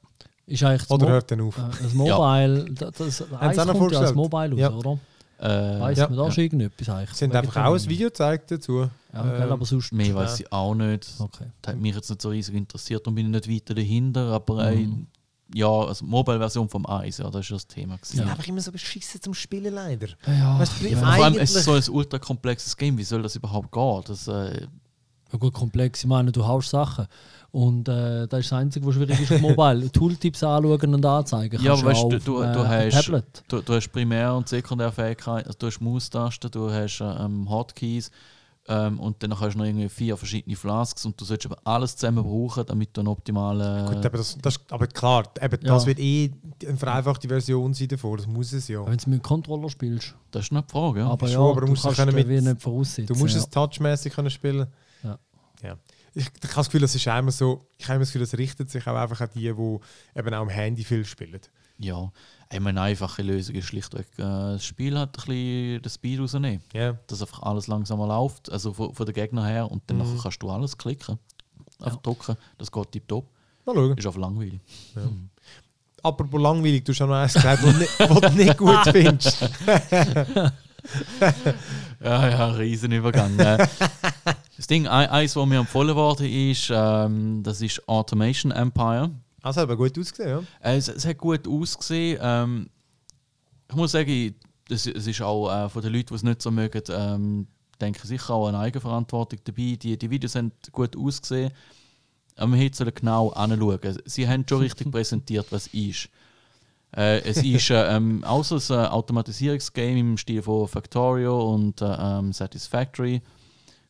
ist eigentlich das, Oder hört dann auf. äh, das Mobile, das, das auch noch kommt ja als? Mobile aus, Ja. oder? Äh, Weiss Ja. man da Ja. schon irgendetwas eigentlich? Sie haben einfach auch ein Video gezeigt dazu. Ja, Ähm, aber sonst. Mehr weiß ich auch nicht. Okay. Das hat mich jetzt nicht so riesig interessiert und bin ich nicht weiter dahinter. Aber äh, Mhm. ja, also Mobile-Version vom Eis, ja, das ist das Thema. Sie sind gewesen. einfach immer so beschissen zum Spielen leider. Ja, Weißt ja. Vor allem, es ist so ein ultra komplexes Game. Wie soll das überhaupt gehen? Das, äh, Ja, gut, komplex. Ich meine, du haust Sachen. Und äh, das ist das Einzige, was schwierig ist auf Mobile. Tooltips anschauen und anzeigen. Ja, weißt du, du- äh, du hast-. Du, du hast Primär- und Sekundärfähigkeiten, also du hast Maustasten, du hast ähm, Hotkeys ähm, und dann hast du noch irgendwie vier verschiedene Flasks und du solltest aber alles zusammen brauchen, damit du einen optimalen. Gut, aber, das, das, aber klar, eben, Ja. das wird eh eine vereinfachte Version sein davor. Das muss es ja. Wenn du mit dem Controller spielst. das ist nicht die Frage. Ja. Aber Schon, ja, aber du musst es kannst mit, nicht voraussetzen. Du musst ja. es touchmäßig können spielen. Ja. ja. Ich, ich habe das Gefühl, es ist immer so, ich habe immer das Gefühl, es richtet sich auch einfach an die, die eben auch am Handy viel spielen. Ja. Eine einfache Lösung ist schlichtweg, äh, das Spiel hat ein bisschen den Speed rausnehmen. Ja. Dass einfach alles langsamer läuft, also von, von den Gegnern her und dann Mhm. nachher kannst du alles klicken. Einfach drücken, das geht tipptopp. Mal schauen. Ist einfach langweilig. Apropos langweilig, du hast auch noch eins gesagt, was du nicht, gut findest. Ja, ja, Riesenübergang. Äh, das Ding, ein- eins, was mir empfohlen worden ist, ähm, das ist Automation Empire. Also, hat aber gut ausgesehen, ja. Äh, es, es hat gut ausgesehen. Ähm, ich muss sagen, es, es ist auch äh, von den Leuten, die es nicht so mögen, ähm, denke ich sicher auch eine Eigenverantwortung dabei. Die, die Videos haben gut ausgesehen. Aber man hätte genau anschauen. Sie haben schon richtig präsentiert, was ist. Äh, es ist äh, ähm, auch so ein Automatisierungsgame im Stil von Factorio und äh, ähm, Satisfactory.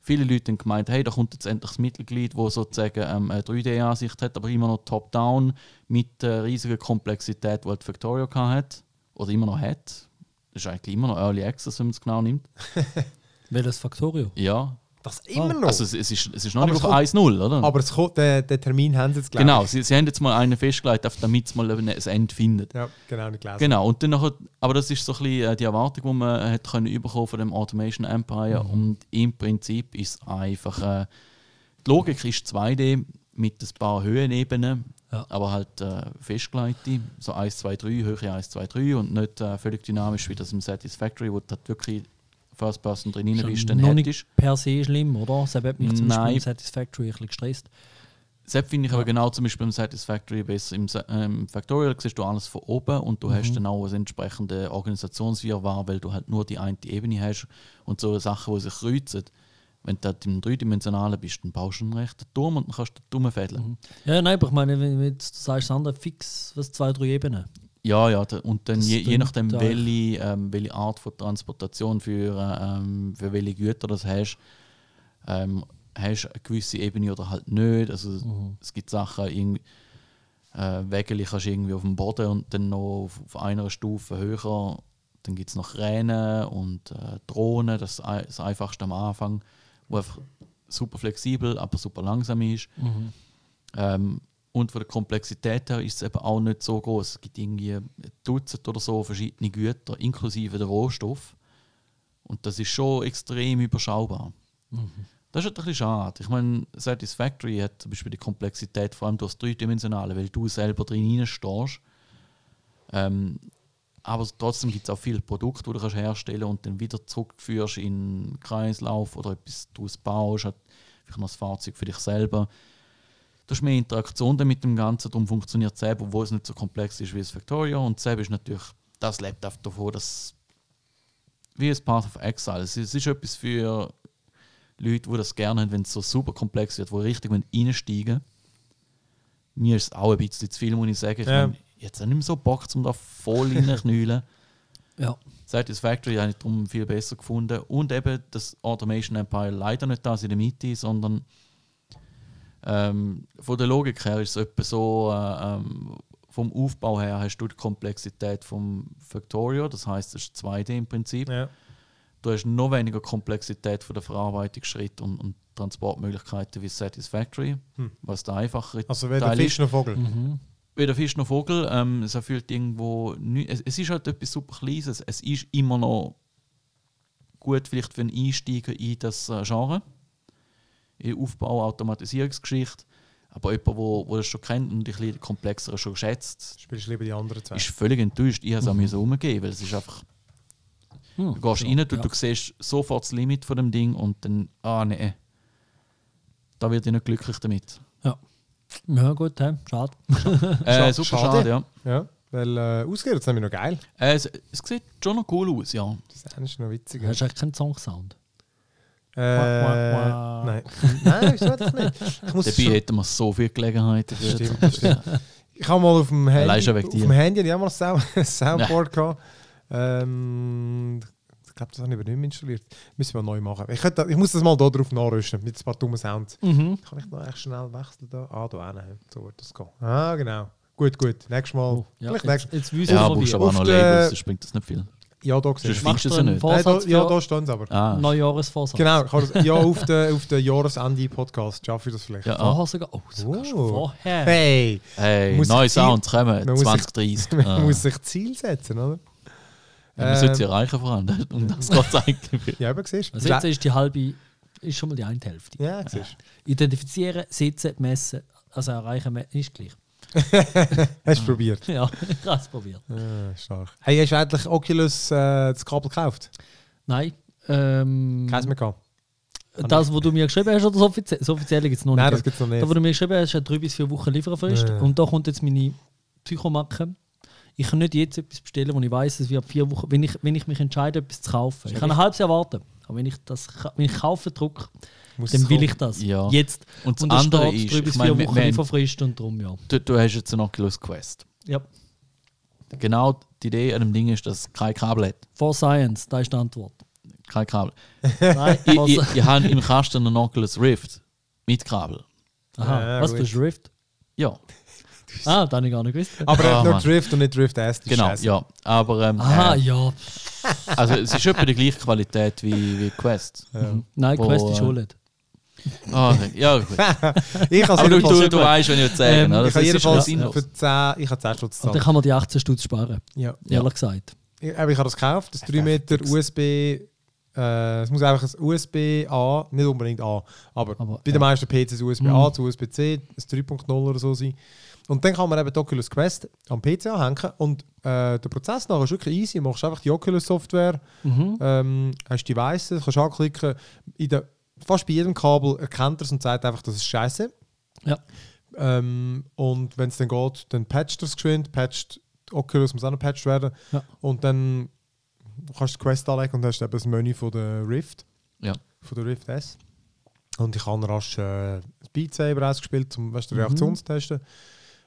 Viele Leute haben gemeint, hey, da kommt jetzt endlich das Mittelglied, das sozusagen ähm, eine 3D-Ansicht hat, aber immer noch top-down mit der riesigen Komplexität, die halt Factorio hat. Oder immer noch hat. Das ist eigentlich immer noch Early Access, wenn man es genau nimmt. Welches Factorio? Ja. Das immer noch. Also es, es, ist, es ist noch Aber nicht auf 1-0, oder? aber es kommt, den, den Termin haben sie jetzt gleich. genau, sie, sie haben jetzt mal einen festgelegt, damit es mal ein Ende findet. Ja, genau, nicht gelesen. Genau, und dann nachher, aber das ist so ein bisschen äh, die Erwartung, die man hat können überkommen von dem Automation Empire. Und im Prinzip ist einfach, äh, die Logik ist 2D mit ein paar Höhenebenen, Ja. aber halt äh, festgelegte, so 1, 2, 3, Höhe 1, 2, 3 und nicht äh, völlig dynamisch wie das im Satisfactory, wo du halt wirklich First Person drin rein bist, dann noch hättest. nicht per se schlimm, oder? Das hat mich zum Beispiel im Satisfactory ein bisschen gestresst. Selbst finde ich aber genau zum Beispiel im Satisfactory besser. Im ähm, Factorial siehst du alles von oben und du hast Mhm. dann auch ein entsprechendes Organisationswirrwarr, weil du halt nur die eine Ebene hast und so Sachen, die sich kreuzen. Wenn du halt im dreidimensionalen bist, dann baust du einen rechten Turm und dann kannst du den Turm fädeln. Mhm. Ja, nein, aber ich meine, wenn du sagst, das andere fix, was zwei, drei Ebenen. Ja, ja, und dann je, je nachdem, welche, ähm, welche Art von Transportation für, ähm, für welche Güter das hast, ähm, hast du eine gewisse Ebene oder halt nicht. Also Mhm. es gibt Sachen, irgendwie, äh, Wägeli kannst du irgendwie auf dem Boden und dann noch auf, auf einer Stufe höher. Dann gibt es noch Kräne und äh, Drohnen, das ist das Einfachste am Anfang, wo einfach super flexibel, aber super langsam ist. Mhm. Ähm, und von der Komplexität her ist es eben auch nicht so groß. Es gibt irgendwie ein Dutzend oder so verschiedene Güter, inklusive der Rohstoff. Und das ist schon extrem überschaubar. Das ist halt ein bisschen schade. Ich meine, Satisfactory hat zum Beispiel die Komplexität vor allem durch das Dreidimensionale, weil du selber drin stehst. Ähm, aber trotzdem gibt es auch viele Produkte, die du kannst herstellen und dann wieder zurückführst in den Kreislauf oder etwas daraus baust, vielleicht noch das Fahrzeug für dich selber. Du hast mehr Interaktion mit dem Ganzen, darum funktioniert Zeb, obwohl es nicht so komplex ist wie das Victoria. Und Zeb ist natürlich, das lebt einfach davon, dass wie ein Path of Exile. Es ist, es ist etwas für Leute, die das gerne haben, wenn es so super komplex wird, die richtig wollen reinsteigen Mir ist es auch ein bisschen zu viel, muss ich sagen. Ich Ja. meine, jetzt habe ich nicht mehr so Bock, um da voll reinknüllen. Ja. Satisfactory habe ich darum viel besser gefunden. Und eben das Automation Empire leider nicht da in der Mitte, sondern ähm, von der Logik her ist es etwa so, äh, ähm, vom Aufbau her hast du die Komplexität vom Factorio, das heißt, es ist 2D im Prinzip. Ja. Du hast noch weniger Komplexität von der Verarbeitungsschritt und, und Transportmöglichkeiten wie Satisfactory, Hm. was der einfachere Also weder Teil Fisch noch Vogel. Mhm. weder Fisch noch Vogel. Ähm, es erfüllt irgendwo. Es, es ist halt etwas super Kleines. Es ist immer noch gut, vielleicht für einen Einsteiger in das äh, Genre. Aufbau, Automatisierungsgeschichte. Aber jemand, wo, wo das schon kennt und ein bisschen komplexer schon schätzt, Spielst du lieber die anderen zwei? ist völlig enttäuscht. Ich habe es auch müssen umgehen, weil es ist einfach. Hm. Du gehst Ja, rein, du, ja. du siehst sofort das Limit von dem Ding und dann, ah nee. Da wird ich nicht glücklich damit. Ja, gut, hä? schade. Äh, Schade- super schade. schade, ja. Ja, weil äh, ausgeht jetzt nämlich noch geil. Äh, es, es sieht schon noch cool aus, ja. Das ist noch witzig. Du hast eigentlich keinen Song-Sound. Äh, nein. nein, wieso das nicht? Ich muss Dabei hätten wir so viele Gelegenheiten. für- Stimmt, das stimmt. Ich habe mal auf dem Handy, auf dem Handy ja mal ein Sound- ein Soundboard gehabt. Ähm, ich glaube, das habe ich aber nicht mehr installiert. Müssen wir neu machen. Ich, könnte, ich muss das mal da drauf nachrüsten, mit ein paar dummen Sounds. Mhm. Kann ich noch echt schnell wechseln da? Ah, da hin. So wird das gehen. Ah, genau. Gut, gut. Nächstes Mal. Oh, ja, Vielleicht jetzt, nächstes jetzt wissen Ja, brauchst wie. aber auch noch Labels, das bringt das nicht viel. Ja, da Sonst gesehen. Machst du du einen nicht. Nein, da, ja, da stehen sie aber. Ah, Neujahresvorsatz? Genau, ich kann das, ja, auf den auf der Jahresende-Podcast schaffe ich das vielleicht. ja, ah. Vorher sogar. Oh, sogar schon Oh. vorher. Hey, Hey, Muss neue ich Sounds kommen, Man muss sich- 2030. man Ah. muss sich Ziel setzen, oder? Ja, Man sollte sie Ähm, erreichen vor allem. Um das geht es eigentlich. Ja, aber siehst du. Also jetzt ist die halbe, ist schon mal die eine Hälfte. Ja, siehst Identifizieren, sitzen, messen, also erreichen, ist gleich. Hast du probiert. Ja, ich habe es probiert. Ja, stark. Hey, hast du endlich Oculus äh, das Kabel gekauft? Nein. Ähm, Keins mehr gehabt? das, was du mir geschrieben hast, oder das offizielle? Das offizielle gibt es noch Nein, das nicht. gibt es noch nicht. Das, was du mir geschrieben hast, hat drei bis vier Wochen Lieferfrist. Ja. Und da kommt jetzt meine Psychomacke. Ich kann nicht jetzt etwas bestellen, wo ich weiß, dass wir ab vier Wochen, wenn ich, wenn ich mich entscheide, etwas zu kaufen. Ich kann ein halbes Jahr warten. Aber wenn ich das wenn ich kaufe Druck, Muss dann will ich das. Ja. Jetzt. Und das Und andere ist, drei ich bis meine, vier Wochen Lieferfrist und darum ja. du, du hast jetzt eine Oculus Quest. ja. Genau die Idee an dem Ding ist, dass es kein Kabel hat. For Science, da ist die Antwort. Kein Kabel. Nein, Ich, ich, ich habe im Kasten einen Oculus Rift mit Kabel. Aha, Ja, was, gut. du hast Rift? Ja, Ah, das habe ich gar nicht gewusst. Aber er hat nur. Drift und nicht Drift S. das ist genau. scheisse. Ja. Aber ähm, Aha, äh, ja. Also, es ist etwa die gleiche Qualität wie, wie Quest. Ja. Nein, Wo, Quest ist äh, OLED. Ah, okay. ja, gut. Ich Aber du, du, du weißt, wenn ich jetzt sagen Ähm, oder? ich habe jedenfalls sinnlos. für 10, ich habe 10 Stutz Und dann gezahlt. kann man die 18 Stutz sparen, Ja. Ja. ehrlich gesagt. Ich, aber ich habe das gekauft, das 3 Meter USB. Äh, es muss einfach ein USB-A, nicht unbedingt A, aber, Aber, bei den ja. meisten PCs USB-A zu USB-C, ein 3.0 oder so sein. Und dann kann man eben die Oculus Quest am PC anhängen und äh, der Prozess nachher ist wirklich easy. Du machst einfach die Oculus-Software, Mhm. ähm, hast Devices, kannst anklicken. In der, fast bei jedem Kabel erkennt er es und sagt einfach, das ist scheiße. Ja. Ähm, und wenn es dann geht, dann patcht er es geschwind, patcht Oculus muss auch noch patcht werden. Ja. Und dann kannst du die Quest anlegen und hast eben das Menü von der Rift, Ja. von der Rift S. Und ich habe rasch äh, Beat Saber ausgespielt, um weißt, die Mhm. Reaktion zu testen.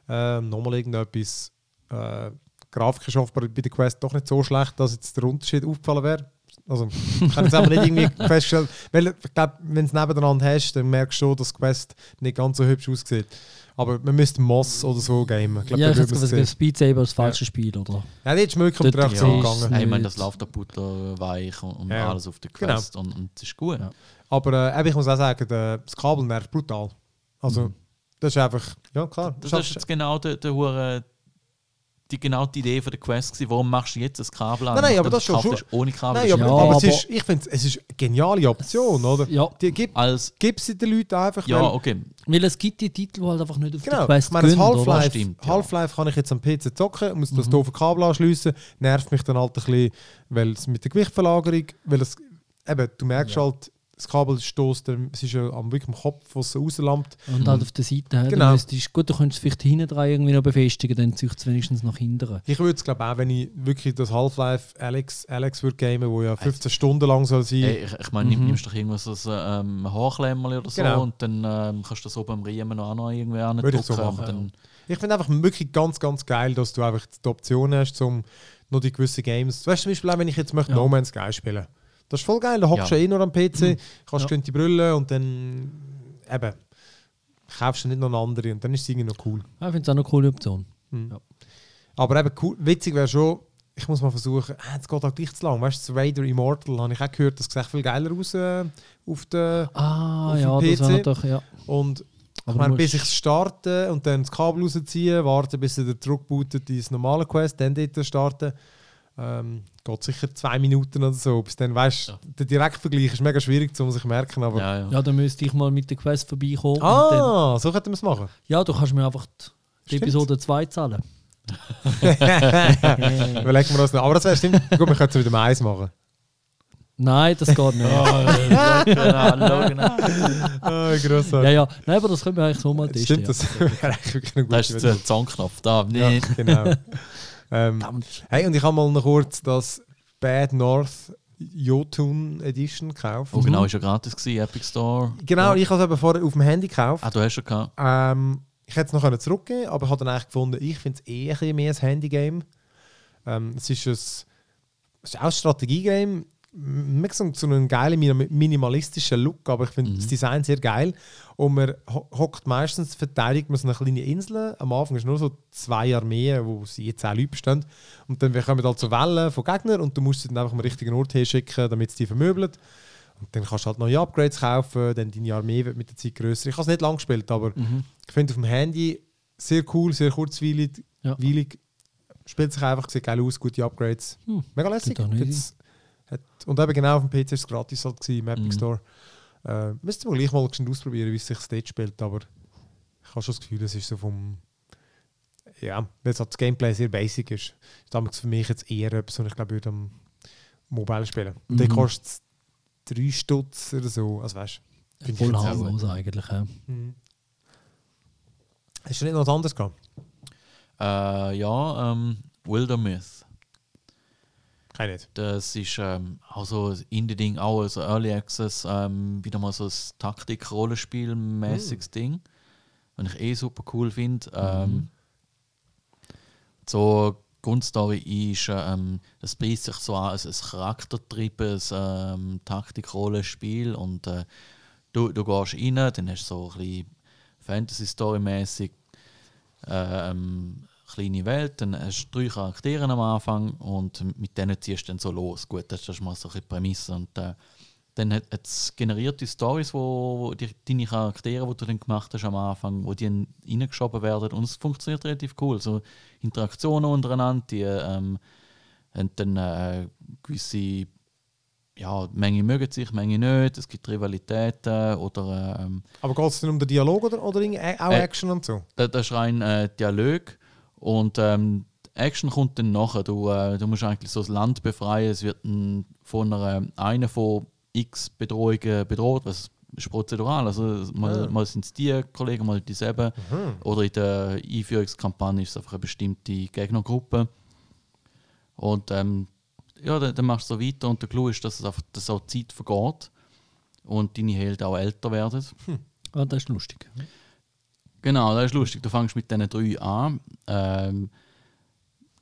Ähm, nochmal irgendetwas. Äh, ist offenbar bei der Quest doch nicht so schlecht, dass jetzt der Unterschied aufgefallen wäre. Also, ich kann jetzt aber nicht irgendwie feststellen, weil ich glaube, wenn du es nebeneinander hast, dann merkst du schon, dass die Quest nicht ganz so hübsch aussieht. Aber man müsste Moss oder so gamen. Ich glaube, ja, ich es gesagt, sehen. Speed Saber das falsche Spiel, oder? Ja, die ist möglich mit der Dort Reaktion siehst gegangen. du- ich meine, Nicht. das läuft der Butter weich und, und Ja. alles auf der Genau. Quest und, und das ist gut. Ja. Aber äh, ich muss auch sagen, das Kabel nervt brutal. Also, das ist einfach, ja klar. Das schaffst- ist jetzt genau der, der hure die genau die Idee von der Quest gewesen. Warum machst du jetzt das Kabel an? Nein, nein, aber du das schon- hast ohne Kabel. Nein, ist aber, Ja, aber, es aber- ist, ich finde, es ist eine geniale Option, oder? Ja, Die, gib, als gib sie den Leuten einfach. ja, weil- okay. weil es gibt die Titel, die halt einfach nicht auf Genau, der Quest ich meine, das? Half-Life ja. Half kann ich jetzt am PC zocken, muss das Mhm. doofe Kabel anschliessen, nervt mich dann halt ein bisschen, weil es mit der Gewichtverlagerung, weil es, eben, du merkst Ja. halt, das Kabel stößt, es ist ja am wirklich am Kopf, was es rauslampt. Und halt auf der Seite, Genau. müsstest, gut, du könntest es vielleicht hinten dran irgendwie noch befestigen, dann zieht es wenigstens nach hinten. Ich würde es glaube auch, wenn ich wirklich das Half-Life Alex, Alex würde gamen, wo ja 15 Stunden lang soll sein. Ey, ich, ich meine, Mhm. nimmst doch irgendwas ein ähm, Haarklemmerli oder so Genau. und dann ähm, kannst du das oben am Riemen noch, auch noch irgendwie Würde ich so andrücken. machen, dann, Ich finde einfach wirklich ganz, ganz geil, dass du einfach die Option hast, um noch die gewissen Games. Weißt du, zum Beispiel auch, wenn ich jetzt möchte Ja. No Man's Sky spielen. Das ist voll geil, da hockst du Ja. ja eh nur am PC, kannst Ja. ja. die Brille und dann eben kaufst du nicht noch eine andere und dann ist es irgendwie noch cool. Ja, ich finde es auch eine coole Option. Aber eben cool, witzig wäre schon, ich muss mal versuchen, ah, jetzt geht halt gleich zu lang. Weißt du, das Raider Immortal habe ich auch gehört, das sieht viel geiler aus äh, auf der. Ah, Auf ja, dem das PC? wäre doch, ja. Und ich meine, bis ich es starte und dann das Kabel rausziehen, warten, bis er wieder zurückbootet ins normale Quest, dann dort starten. Ähm, geht sicher zwei Minuten oder so. Bis dann, weißt Ja. der Direktvergleich ist mega schwierig zu sich merken. Aber ja, ja. Ja, dann müsste ich mal mit der Quest vorbeikommen. und Dann, ah, so könnten wir es machen. ja, du kannst mir einfach die, Stimmt. Episode 2 zahlen. Überlegen wir uns noch. Aber das wäre stimmt. Gut, wir können es wieder mal eins machen. Nein, das geht nicht. ja, genau, genau. Ah, grossartig. ja, ja. Nein, aber das können wir eigentlich so mal testen. Stimmt, das wäre eigentlich wirklich eine gute Das ist der Zahnknopf da. Ja, Nee. genau. Ähm, hey, und ich habe mal noch kurz das Bad North Jotun Edition gekauft. Oh, genau, ist ja gratis gewesen, Epic Store. Genau, Ja. ich habe es eben vorher auf dem Handy gekauft. Ah, du hast schon gehabt. Ähm, ich hätte es noch können zurückgeben aber ich habe dann eigentlich gefunden, ich finde es eher ein bisschen mehr ein Handygame. Ähm, es ist ein, es ist auch ein Strategiegame. M- Man so, einen geilen minim- minimalistischen Look, aber ich finde Mhm. das Design sehr geil. Und man ho- hockt meistens, verteidigt man so eine kleine Insel. Am Anfang ist nur so zwei Armeen, wo sie jetzt zehn Leute bestehen. Und dann kommen halt so Wellen von Gegnern und du musst sie dann einfach am richtigen Ort hinschicken, damit sie die vermöbeln. Und dann kannst du halt neue Upgrades kaufen, dann deine Armee wird mit der Zeit größer. Ich habe es nicht lange gespielt, aber Mhm. ich finde auf dem Handy sehr cool, sehr kurzweilig. Ja. Spielt sich einfach, sieht geil aus, gute Upgrades. Hm. Mega lässig. Hat, und eben genau auf dem PC ist es gratis halt gewesen, im Epic Mhm. Store. Äh, müsste man gleich mal ausprobieren, wie es sich dort spielt, aber ich habe schon das Gefühl, es ist so vom ja, weil es halt das Gameplay sehr basic ist, ist damals für mich jetzt eher etwas, was ich glaube, würde am Mobile spielen. Und Mhm. dann kostet es 3 Stutz oder so, also weißt du. finde ich Voll harmlos eigentlich. Ja. Mhm. Hast du nicht noch was anderes gehabt? Äh, ja, ähm, Wilder Myth. Kann ich nicht. Das ist ähm, auch so ein Indie-Ding, auch also Early Access, ähm, wieder mal so ein Taktik-Rollenspiel-mäßiges Ding, was ich eh super cool finde. Ähm, so Grundstory ist, ähm, das beißt sich so an, als ein charaktertriebendes ähm, Taktik-Rollenspiel und äh, du, du gehst rein, dann hast du so ein bisschen Fantasy-Story-mäßig ähm, kleine Welt, dann hast du drei Charaktere am Anfang und mit denen ziehst du dann so los. Gut, das ist mal so ein bisschen die Prämisse. Und äh, dann hat es generierte Stories, wo, wo die, deine Charaktere, die du dann gemacht hast am Anfang, wo die dann reingeschoben werden und es funktioniert relativ cool. So Interaktionen untereinander, die ähm, haben dann äh, gewisse ja, Menge mögen sich, Menge nicht, es gibt Rivalitäten oder ähm, Aber geht es denn um den Dialog oder, oder auch Äh, Action und so? das, das ist rein äh, Dialog und ähm, die Action kommt dann nachher. Du, äh, du musst eigentlich so das Land befreien. Es wird ein, von einer, einer von x Bedrohungen bedroht. Was ist prozedural. Also mal, Ah. mal sind es die Kollegen, mal dieselben. Mhm. Oder in der Einführungskampagne ist es einfach eine bestimmte Gegnergruppe. Und ähm, ja, dann, dann machst du so weiter und der Clou ist, dass, es einfach, dass auch die Zeit vergeht und deine Helden auch älter werden. Ah, das ist lustig. Genau, das ist lustig. Du fängst mit diesen drei an. Ähm,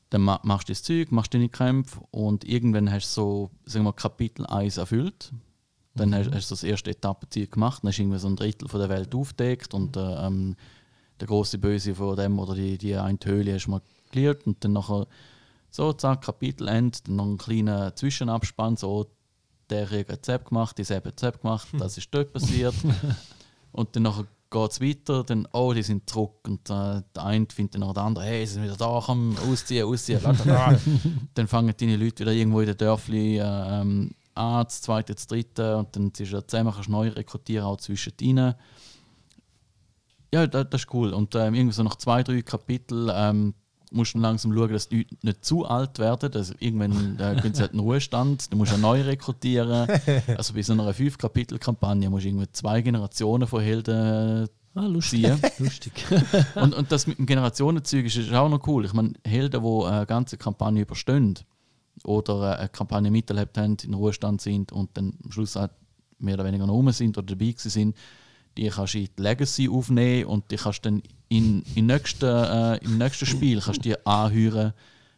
dann ma machst du das Zeug, machst deine Kämpfe und irgendwann hast du so, sagen wir, Kapitel 1 erfüllt. Dann hast, hast du das erste Etappenziel gemacht, dann hast du irgendwie so ein Drittel von der Welt aufgedeckt und äh, ähm, der große Böse von dem oder die, die eine Höhle hast du mal cleared und dann nachher so, zack, Kapitelende, dann noch einen kleinen Zwischenabspann, so, der hat Zap gemacht, die ein Zap gemacht, das ist dort passiert. und dann nachher geht es weiter, dann, oh, die sind zurück und äh, der eine findet dann noch der andere, hey, sie sind wieder da, komm, ausziehen, ausziehen, dann fangen deine Leute wieder irgendwo in den Dörfli äh, ähm, an, das zweite, das dritte und dann ziehst du zusammen, kannst neu rekrutieren, auch zwischen ihnen. Ja, das, das ist cool. Und ähm, irgendwie so nach zwei, drei Kapiteln ähm, musst du langsam schauen, dass die Leute nicht zu alt werden. Also irgendwann äh, gehen sie halt in den Ruhestand, dann musst du neu rekrutieren. Also bei so einer Fünf-Kapitel-Kampagne musst du irgendwie zwei Generationen von Helden Ah, lustig. ziehen. lustig. und, und das mit dem Generationenzeug ist, ist auch noch cool. Ich meine, Helden, die eine ganze Kampagne überstehen oder äh, eine Kampagne miterlebt haben, in Ruhestand sind und dann am Schluss auch mehr oder weniger noch rum sind oder dabei sind, die kannst du in die Legacy aufnehmen und die kannst dann in, in nächsten, äh, im nächsten Spiel kannst du die anhören,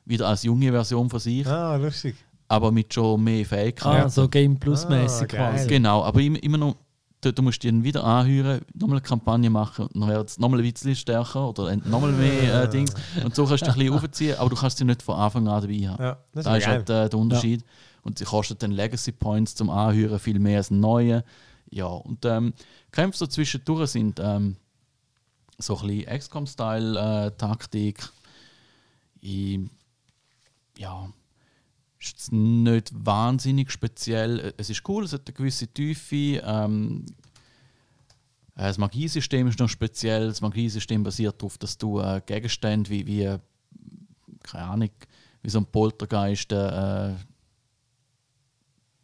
wieder als junge Version von sich, Ah, lustig. aber mit schon mehr Fähigkeiten. Ah, so Game Plus-mäßig Ah, geil. quasi. Genau, aber immer, immer noch, du, du musst die dann wieder anhören, nochmal eine Kampagne machen und dann wird es nochmal ein bisschen stärker oder nochmal mehr äh, Dings. Und so kannst du dich ein bisschen aufziehen, aber du kannst sie nicht von Anfang an dabei haben. Ja, das ist, da ist halt äh, der Unterschied. Und sie kostet dann Legacy Points zum Anhören viel mehr als ein neue. Ja, und ähm, Kämpfe so zwischendurch sind ähm, so ein bisschen XCOM-Style-Taktik. ja, ist nicht wahnsinnig speziell. Es ist cool, es hat eine gewisse Tiefe. Ähm, äh, das Magiesystem ist noch speziell. Das Magiesystem basiert darauf, dass du äh, Gegenstände wie, wie äh, keine Ahnung, wie so ein Poltergeist äh,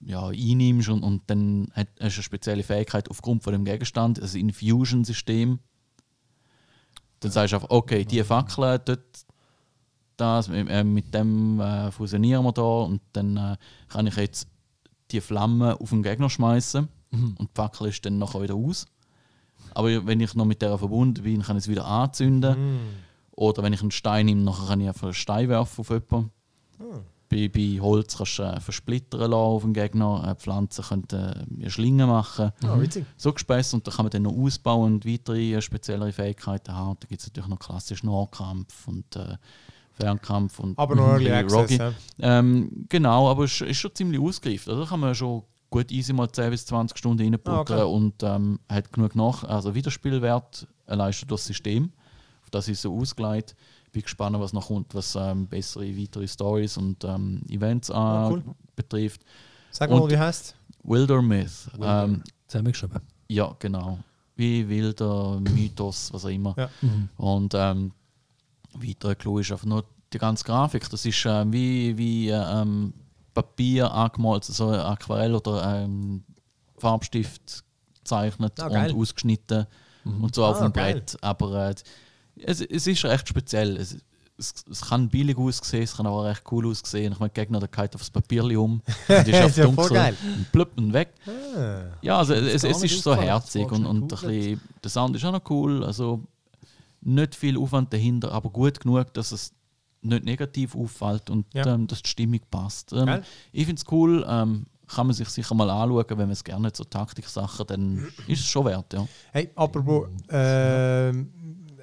ja, einnimmst und, und dann hast du eine spezielle Fähigkeit aufgrund von dem Gegenstand, also Infusion-System. Dann sagst du einfach, okay, die Fackel dort, das, äh, mit dem äh, fusionieren wir da und dann äh, kann ich jetzt die Flamme auf den Gegner schmeißen und die Fackel ist dann nachher wieder aus. Aber wenn ich noch mit der verbunden bin, kann ich es wieder anzünden. Mm. Oder wenn ich einen Stein nehme, nachher kann ich einfach einen Stein werfen auf jemanden. Bei, bei Holz kannst du äh, versplittern lassen auf den Gegner. Äh, Pflanzen können äh, Schlingen machen. Ah, witzig. So Gespäss. Und da kann man dann noch ausbauen und weitere äh, speziellere Fähigkeiten haben. Da gibt es natürlich noch klassisch Nahkampf und äh, Fernkampf. Und Aber noch Early Access. Ja. Ähm, genau, aber es ist, ist schon ziemlich ausgereift. Also da kann man schon gut easy mal 10 bis 20 Stunden Ah, okay. und ähm, hat genug nach, also Wiederspielwert allein schon das System. Auf das ist so ausgelegt. Bin gespannt, was noch kommt, was ähm, bessere, weitere Stories und ähm, Events äh, Ah, cool. betrifft. Sag mal, Und- wie heißt Wilder Myth. Wilder. Ähm, Zusammengeschrieben. ja, genau. Wie wilder Mythos, was auch immer. Ja. Mhm. Und ähm, weiterer Clou ist einfach nur die ganze Grafik. Das ist ähm, wie, wie äh, ähm, Papier angemalt, so ein Aquarell oder ähm, Farbstift gezeichnet Ah, und ausgeschnitten und so auf Ah, dem geil. Brett. Aber äh, es, es ist recht speziell. Es, es, es kann billig aussehen, es kann aber auch recht cool aussehen. Ich meine, der Gegner der kalt aufs Papier um. Und ist Das auf ist ja voll dunkel geil. und plupp und weg. Ah. Ja, also es, es ist so herzig und, und ein schon bisschen, der Sound ist auch noch cool. Also nicht viel Aufwand dahinter, aber gut genug, dass es nicht negativ auffällt und Ja. ähm, dass die Stimmung passt. Ähm, ich finde es cool, ähm, kann man sich sicher mal anschauen, wenn man es gerne so Taktik-Sachen, dann ist es schon wert, ja. Hey, apropos ähm,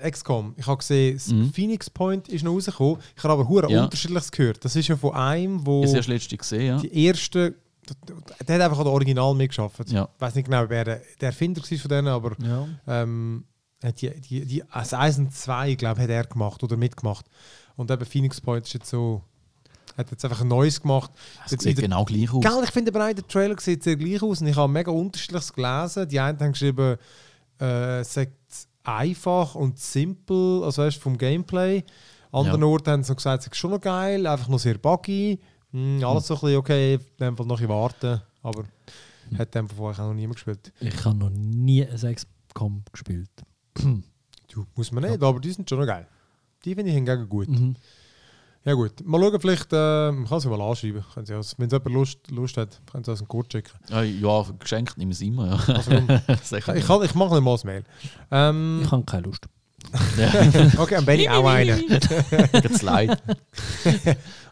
XCOM, ich habe gesehen, das Mhm. Phoenix Point ist noch rausgekommen. Ich habe aber hure Ja. unterschiedliches gehört. Das ist ja von einem, wo erst letzte gesehen, ja. die erste, der hat einfach an der Original mitgeschafft. Ja. Ich weiß nicht genau, wer der, der Erfinder war von denen, aber Ja. ähm, die, die, die, 1 und 2, glaube ich, hat er gemacht oder mitgemacht. Und eben Phoenix Point ist jetzt so, hat jetzt einfach ein neues gemacht. Es Jetzt sieht der- genau gleich aus. Gell, ich finde aber auch, der Trailer sieht sehr gleich aus und ich habe mega unterschiedliches gelesen. Die einen haben geschrieben, äh, sagt einfach und simpel, also weißt, vom Gameplay. Anderen Ja. Orten haben sie gesagt, es ist schon noch geil, einfach noch sehr buggy. Hm, alles so ein bisschen okay, in dem Fall noch ein warten. Aber hat in dem vorher auch noch niemand gespielt. Ich habe noch nie ein XCOM gespielt. Du, muss man nicht, aber die sind schon noch geil. Die finde ich hingegen gut. Mhm. Ja gut, mal schauen, vielleicht, äh, man kann sie mal anschreiben. Wenn es jemand Lust, Lust hat, können sie uns einen Code schicken. Ja, ja geschenkt nehmen sie immer, ja. Also, ich, ich, kann- ich mache nicht mal das Mail. Ähm, Ich habe keine Lust. okay, dann bin ich auch einer. Jetzt leid.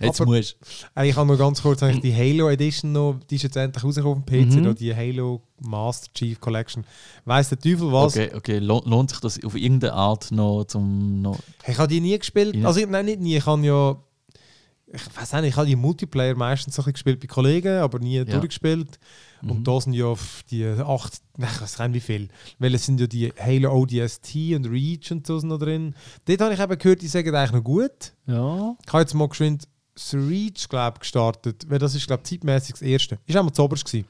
Jetzt Aber- musst Ich habe noch ganz kurz die Halo Edition noch, die ist jetzt endlich rausgekommen auf dem PC, Mhm. die Halo Master Chief Collection. Weiss der Teufel was? Okay, okay. Lo- Lohnt sich das auf irgendeine Art noch zum. Noch Ich habe die nie gespielt. Ja. Also ich- nein, nicht nie. Ich habe ja, ich weiß nicht, ich habe die Multiplayer meistens so ein bisschen gespielt bei Kollegen, aber nie durchgespielt. Mhm. Und da sind ja auf die acht, nein, ich weiß nicht wie viel, weil es sind ja die Halo ODST und Reach und so sind noch drin. Dort habe ich eben gehört, die sagen eigentlich noch gut. Ja. Ich habe jetzt mal geschwind das Reach glaub, gestartet, weil das ist glaube zeitmäßig das erste. Ist auch mal zuoberst gewesen.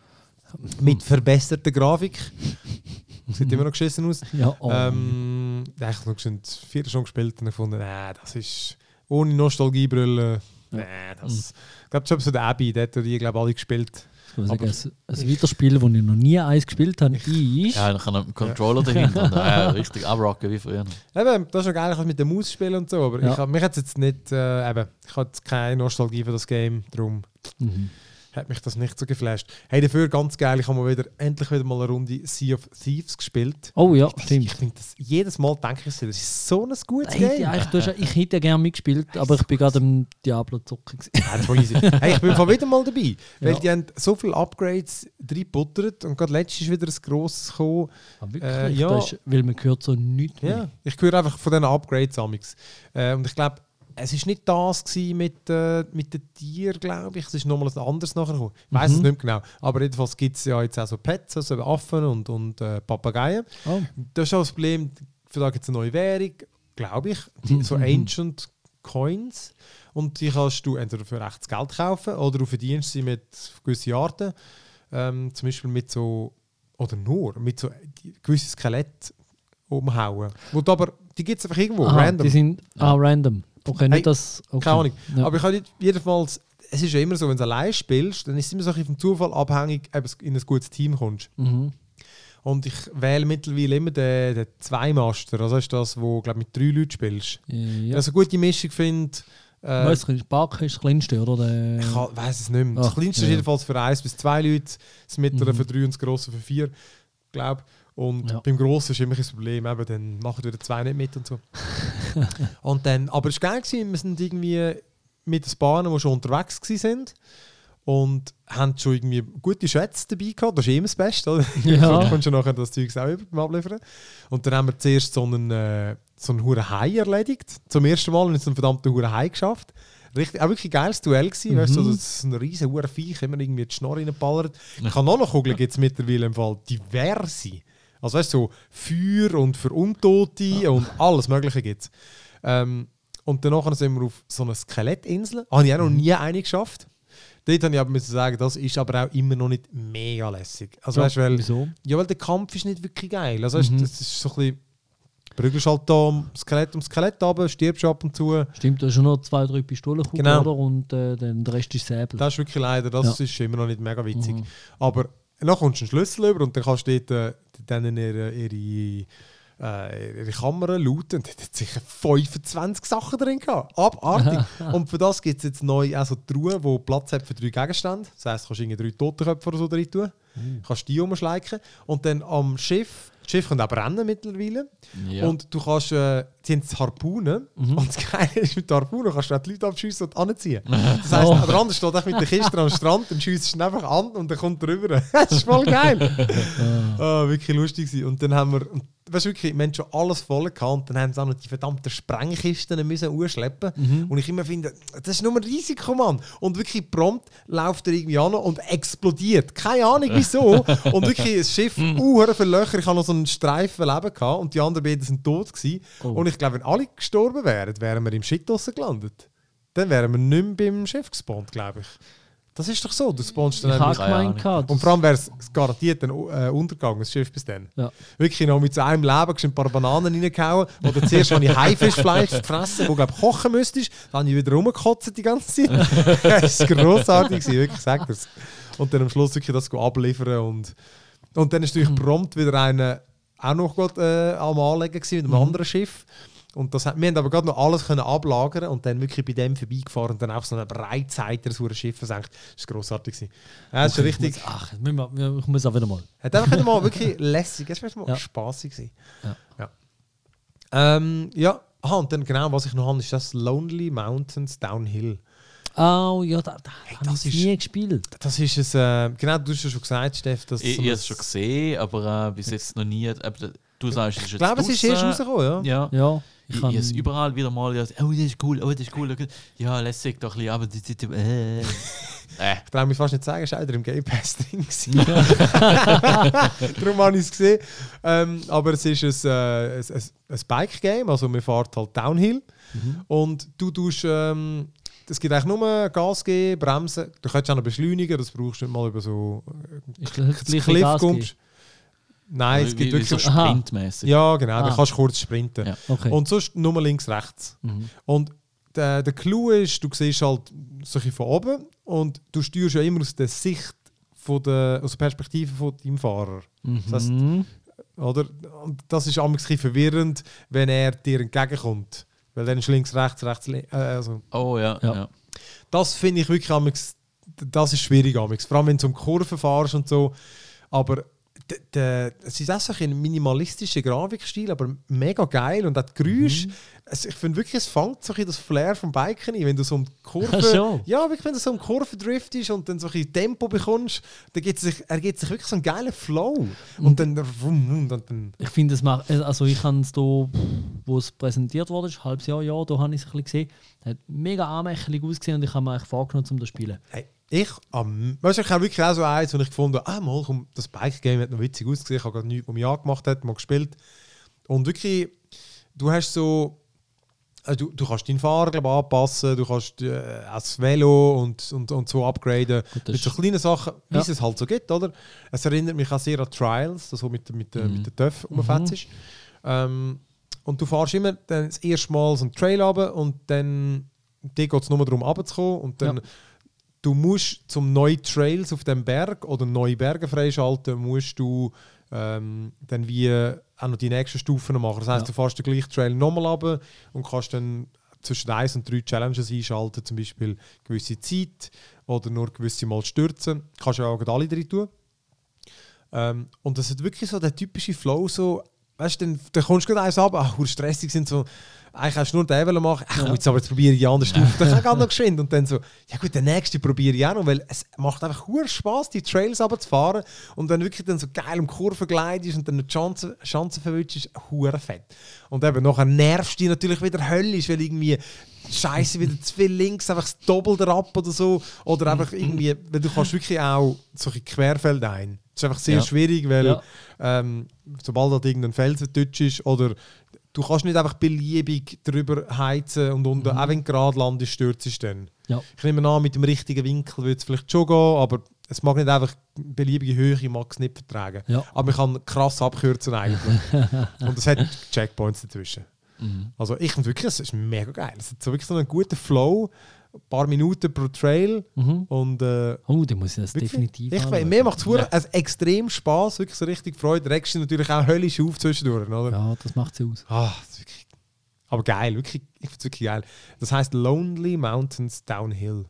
Mit verbesserter Grafik. Sieht immer noch geschissen aus. Ja, oh. Ähm, ich habe noch geschwind vier Stunden gespielt und gefunden, nee, das ist ohne Nostalgiebrille. Nee, das. Ich glaube, das ist so der Abby, der hat die glaube alle gespielt. Ich würde aber- sagen, ein, ein Weiterspiel, das ich noch nie eins gespielt habe, ist. ja, dann kann einen Controller dahinter. und, ja, richtig abrocken wie früher. Eben, das ist schon geil, ich kann mit der Maus spielen und so, aber Ja. ich hab, mich hat jetzt nicht, äh, eben, ich habe jetzt keine Nostalgie für das Game, darum Mhm. Hat mich das nicht so geflasht. Hey, dafür ganz geil, ich habe mal wieder, endlich wieder mal eine Runde Sea of Thieves gespielt. Oh ja, Ich stimmt. finde das, jedes Mal denke ich das ist so ein gutes Ich hätte, Game. du hast, ich hätte ja gerne mitgespielt, aber ich bin gerade im Diablo-Zocken. gewesen. Ja, das voll easy. hey, ich bin von wieder mal dabei, weil Ja. die haben so viele Upgrades reingebuttert und gerade letztes ist wieder ein grosses gekommen. Aber wirklich, Äh, ja. ist, weil man hört so nichts Ja, mehr. ich höre einfach von diesen Upgrades amix. Äh, und ich glaube, es war nicht das mit, äh, mit den Tieren, glaube ich. Es ist nochmal etwas anderes nachher gekommen. Ich weiß es Mhm. nicht mehr genau. Aber jedenfalls gibt es ja jetzt auch so Pets, also Affen und, und äh, Papageien. Oh. Das ist auch das Problem, für da gibt es eine neue Währung, glaube ich. Die, so Mhm. Ancient Coins. Und die kannst du entweder für echtes Geld kaufen oder du verdienst sie mit gewissen Arten. Ähm, zum Beispiel mit so, oder nur, mit so die, gewisse Skelett umhauen. Wo aber, die gibt es einfach irgendwo, Aha, random. Die sind ah, random. Okay, nicht Hey, das. Okay. Keine Ahnung. Ja. Aber ich habe nicht, jedenfalls, es ist ja immer so, wenn du allein spielst, dann ist es immer so ein bisschen vom Zufall abhängig, ob du in ein gutes Team kommst. Mhm. Und ich wähle mittlerweile immer den, den Zweimaster. Also ist das, wo du mit drei Leuten spielst. Ja. Wenn ich eine gute Mischung finde, äh, Weißt du, Barker ist das kleinste, oder? Der, ich weiß es nicht mehr. Das Ach, kleinste ja. ist jedenfalls für eins bis zwei Leute, das mittlere Mhm. für drei und das grosse für vier, glaube Und Ja. beim Grossen ist immer ein Problem, eben, dann machen wieder zwei nicht mit und so. und dann, aber es war geil, gewesen, wir sind irgendwie mit den Bahnen, die schon unterwegs waren und haben schon irgendwie gute Schätze dabei gehabt. Das ist immer das Beste, oder? Ja. du kannst ja nachher das Zeug über- abliefern. Und dann haben wir zuerst so einen, äh, so einen Huren Hai erledigt. Zum ersten Mal haben wir so einen verdammten Huren Hai geschafft. Richtig, auch wirklich ein geiles Duell gewesen. Weißt du, Mhm. so, das ist ein riesen Huren Viech, immer irgendwie die Schnorr reinballert. Kanonenkugeln gibt es mittlerweile im Fall diverse. Also weißt du, so Feuer und für Untote und alles Mögliche gibt es. Ähm, und danach sind wir auf so einer Skelettinsel. Habe ich auch noch nie eine geschafft. Dort habe ich aber müssen sagen, das ist aber auch immer noch nicht mega lässig. Also Ja, weißt du, weil, Wieso? ja, weil der Kampf ist nicht wirklich geil. Also weißt, Mhm. das ist so ein bisschen, prügelst halt da Skelett um Skelett runter, stirbst ab und zu. Stimmt, da ist schon noch zwei, drei Pistolen Genau. Und äh, dann der Rest ist Säbel. Das ist wirklich leider, das Ja. ist immer noch nicht mega witzig. Mhm. Aber dann kommst du einen Schlüssel über und dann kannst du dort, äh, dann ihre, ihre äh, ihre Kamera lauten und hat sicher 25 Sachen drin gehabt. Abartig. und für das gibt es jetzt neu also Truhe, die Platz hat für drei Gegenstände. Das heisst, du kannst irgendwie drei Totenköpfe oder so drin tun. Kannst die umschleichen. Und dann am Schiff, das Schiff kann auch brennen mittlerweile. Ja. Und du kannst, äh, die haben Harpunen. Und das Geile ist, mit der Harpunen kannst du auch die Leute abschiessen und anziehen. Das heisst, Oh. der andere steht einfach mit der Kiste am Strand und schiesst ihn einfach an und dann kommt er rüber. das ist voll geil. Ah, wirklich lustig gewesen. Und dann haben wir, weißt du wirklich, wir haben schon alles voll gehabt und dann haben sie auch noch die verdammten Sprengkisten müssen anschleppen. Und ich immer finde, das ist nur ein Risiko, Mann. Und wirklich prompt läuft er irgendwie an und explodiert. Keine Ahnung wieso. und wirklich, das Schiff, uh, viele Löcher. Ich habe noch so einen Streifen Leben gehabt und die anderen beiden sind tot gewesen. Oh. Und ich glaube, wenn alle gestorben wären, wären wir im Shit gelandet. Dann wären wir nicht mehr beim Schiff gespawnt, glaube ich. Das ist doch so, du spawnst dann Ich einfach- gemeint, und vor allem wäre es garantiert ein äh, Untergang, das Schiff bis dann. Ja. Wirklich noch mit so einem Leben ein paar Bananen reingehauen. Oder zuerst habe ich Haifischfleisch gefressen, wo glaube kochen müsstest. Dann habe ich wieder rumgekotzt die ganze Zeit. das war grossartig, wirklich, sag dir's. Und dann am Schluss wirklich das abliefern. Und, und dann ist natürlich prompt wieder einer auch noch grad, äh, am Anlegen gewesen, mit einem anderen Schiff. Und das, hat- wir haben aber gerade noch alles können ablagern und dann wirklich bei dem vorbeigefahren und dann auf so einer Breitseite so ein Schiff versenkt. Das war grossartig. gewesen. Ja, das ist richtig. Ach, müssen wir- ich muss auch wieder mal. Hat einfach wieder mal wirklich lässig, es war mal Ja. spaßig. gewesen. Ja. Ja. Ähm, ja, aha, und dann genau, was ich noch habe, ist das Lonely Mountains Downhill. Oh ja, da, da habe das ich ist- nie gespielt. Das ist es, äh, genau, du hast ja schon gesagt, Steff, dass Ich, so ich ein- habe es schon gesehen, aber äh, bis jetzt noch nie. Aber du sagst, es ist Ich jetzt glaube, es ist erst rausgekommen, ja. Ja. Ja, Ich, habe es überall wieder mal gesagt, oh, das ist cool, oh, das ist cool. Ja, lässig doch ein bisschen, aber die, die, die, äh. äh. Ich traue mich fast nicht zu sagen, es war im Game Pass drin. Darum habe ich es gesehen. Ähm, aber es ist ein, äh, ein, ein, ein Bike-Game, also man fährt halt Downhill. Und du tust, ähm, es gibt eigentlich nur Gas geben, bremsen. Du kannst auch noch beschleunigen, das brauchst du nicht mal über so äh, ist das gleiche Cliff kommst. Nein, es wie, gibt wirklich. so sprintmäßig. ja, genau, da Ah. kannst du kurz sprinten. Ja. Okay. Und sonst nur links, rechts. Mhm. Und der, der Clou ist, du siehst halt so ein bisschen von oben und du steuerst ja immer aus der Sicht, von der, aus der Perspektive von deinem Fahrer. Das heisst, Mhm. oder? Und das ist ein bisschen verwirrend, wenn er dir entgegenkommt. Weil dann ist links, rechts, rechts, links. Äh, also, Oh ja, Ja. ja. das finde ich wirklich amigs, das ist schwierig amigs. Vor allem wenn du um Kurven fahrst und so. Aber es ist auch so ein minimalistischer Grafikstil, aber mega geil und auch die Geräusche. Es, ich finde wirklich, es fängt so ein das Flair vom Biken ein, wenn du so um Kurve, ja, wirklich, wenn du so um Kurve driftest und dann so ein Tempo bekommst, dann gibt es sich, ergibt sich wirklich so einen geilen Flow. Und dann, und dann Ich finde, es macht, also ich habe es da, wo es präsentiert wurde, ein halbes Jahr, ja, da habe ich es ein bisschen gesehen. Hat mega anmächtig ausgesehen und ich habe mir eigentlich vorgenommen, um das zu spielen. Hey, ich, am weißt du, ich habe wirklich auch so eins, wo ich gefunden habe, ah, mal, komm, das Bike-Game hat noch witzig ausgesehen. Ich habe gerade nichts, was mich angemacht hat, mal gespielt. Und wirklich, du hast so, also du, du kannst deinen Fahrer anpassen, du kannst äh, auch das Velo und, und, und so upgraden. Gut, mit so kleinen Sachen, wie Ja. es halt so gibt, oder? Es erinnert mich auch sehr an Trials, das so mit, mit, Mhm. mit, mit den Töpfen umfetzt ist. Ähm, und du fährst immer dann das erste Mal so einen Trail runter und dann geht es nur darum, runterzukommen und dann Ja. Du musst zum neuen Trails auf dem Berg oder neue Berge freischalten, musst du ähm, dann wie auch noch die nächsten Stufen machen. Das heißt, Ja. du fährst den gleichen Trail nochmal runter und kannst dann zwischen 1 und 3 Challenges einschalten, zum Beispiel gewisse Zeit oder nur gewisse Mal stürzen. Kannst du ja auch alle drin tun. Ähm, und das hat wirklich so der typische Flow, so, weißt du, dann, dann kommst du gerade eins ab, ach, wie stressig sind so, eigentlich hast du nur den machen, ach, Ja. jetzt aber jetzt probiere ich die andere Stufe, dann kann ich auch noch geschwind und dann so, ja gut, der nächste probiere ich auch noch, weil es macht einfach hure Spaß, die Trails runterzufahren und dann wirklich dann so geil um Kurven gleitest und dann die Chancen, Chancen verwünschst, ist hure fett. Und eben nachher nervst du dich natürlich wieder höllisch, weil irgendwie Scheiße wieder zu viel links, einfach das Doppelte ab oder so. Oder einfach irgendwie, weil du kannst wirklich auch solche Querfelder ein. Ist einfach sehr Ja. schwierig, weil Ja. ähm, sobald da irgendein Felsen ist oder du kannst nicht einfach beliebig drüber heizen und unten, auch wenn du gerade landest, stürzt es dann. Ja. Ich nehme an, mit dem richtigen Winkel würde es vielleicht schon gehen, aber es mag nicht einfach beliebige Höhe, mag es nicht vertragen. Ja. Aber man kann krass abkürzen eigentlich. und es hat Checkpoints dazwischen. Mhm. Also ich finde wirklich, es ist mega geil. Es hat so wirklich so einen guten Flow, paar Minuten pro Trail Mhm. und äh, Oh, dann muss ich das wirklich, definitiv ich, anschauen. mir macht es ja. also extrem Spaß, wirklich so richtig Freude. Regst du natürlich auch höllisch auf zwischendurch, oder? Ja, das macht sie aus. Ah, wirklich, aber geil, wirklich, ich finde es wirklich geil. Das heißt Lonely Mountains Downhill.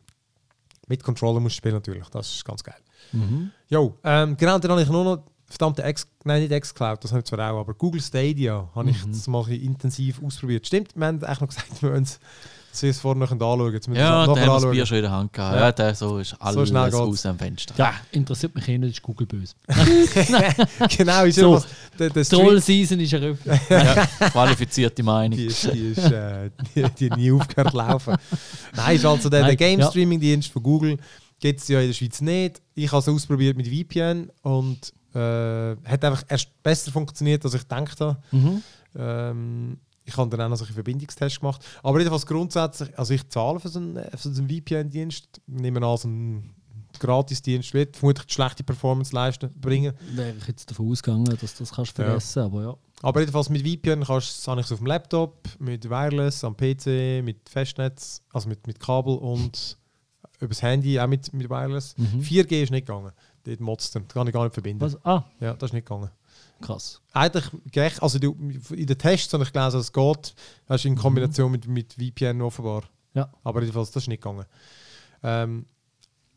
Mit Controller musst du spielen natürlich, das ist ganz geil. Mhm. Jo, ähm, genau, dann habe ich nur noch verdammte X, nein nicht Xcloud, das habe ich zwar auch, aber Google Stadia habe ich Mhm. das mal ein intensiv ausprobiert. Stimmt, wir haben eigentlich noch gesagt, wir wollen es, wir es noch anschauen. Jetzt müssen wir Ja, da haben wir das. Bier schon in der Hand gehabt. Ja. Ja, der, so ist alles schnell geht's. aus am Fenster. Ja, interessiert mich eh nicht, ist Google böse. genau, ist So, ja was, der, der Stream, Troll-Season ist eröffnet. Ja, qualifizierte Meinung. die ist, die, ist, äh, die, die nie aufgehört zu laufen. Nein, ist also der, der Nein, Game ja. Streaming Dienst von Google gibt es ja in der Schweiz nicht. Ich habe es ausprobiert mit VPN und äh, hat einfach erst besser funktioniert, als ich gedacht habe. Mhm. Ähm, ich habe dann auch noch Verbindungstest gemacht. Aber jedenfalls grundsätzlich, also ich zahle für so einen, für so einen VPN-Dienst, nehme an, so einen Gratis-Dienst wird vermutlich die schlechte Performance leisten, bringen. Wäre ich jetzt davon ausgegangen, dass du das kannst Ja. vergessen, aber ja. Aber jedenfalls mit VPN kannst du ich es auf dem Laptop, mit Wireless, am PC, mit Festnetz, also mit, mit Kabel und übers Handy auch mit, mit Wireless. Mhm. 4G ist nicht gegangen. Dort motzt. Das kann ich gar nicht verbinden. Was? Ah, Ja, das ist nicht gegangen. Krass. Eigentlich, also du, in den Tests habe ich gelesen, es geht. Das ist in Kombination mit, mit VPN offenbar. Ja. Aber jedenfalls, das ist nicht gegangen. Ähm,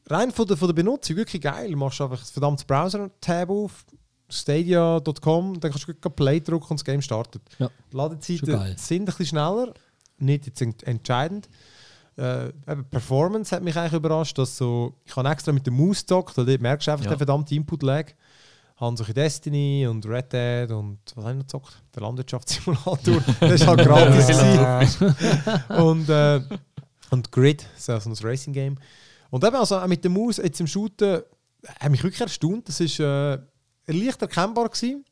rein von der, von der Benutzung, wirklich geil. Du machst einfach das verdammte Browser-Tab auf, stadia.com, dann kannst du gleich Play drücken und das Game startet. Ja. Die Ladezeiten sind ein bisschen schneller, nicht jetzt ent- entscheidend. Äh, eben Performance hat mich eigentlich überrascht, dass so, ich habe extra mit der Maus gezockt, dort merkst du einfach Ja. den verdammten Input-Lag. Haben solche Destiny und Red Dead und was habe ich noch gezockt? Der Landwirtschaftssimulator. das ist halt gratis. und, äh, und Grid, so ein Racing-Game. Und eben also auch mit der Maus jetzt im Shooten, hat mich wirklich erstaunt. Das ist äh, leicht erkennbar gewesen.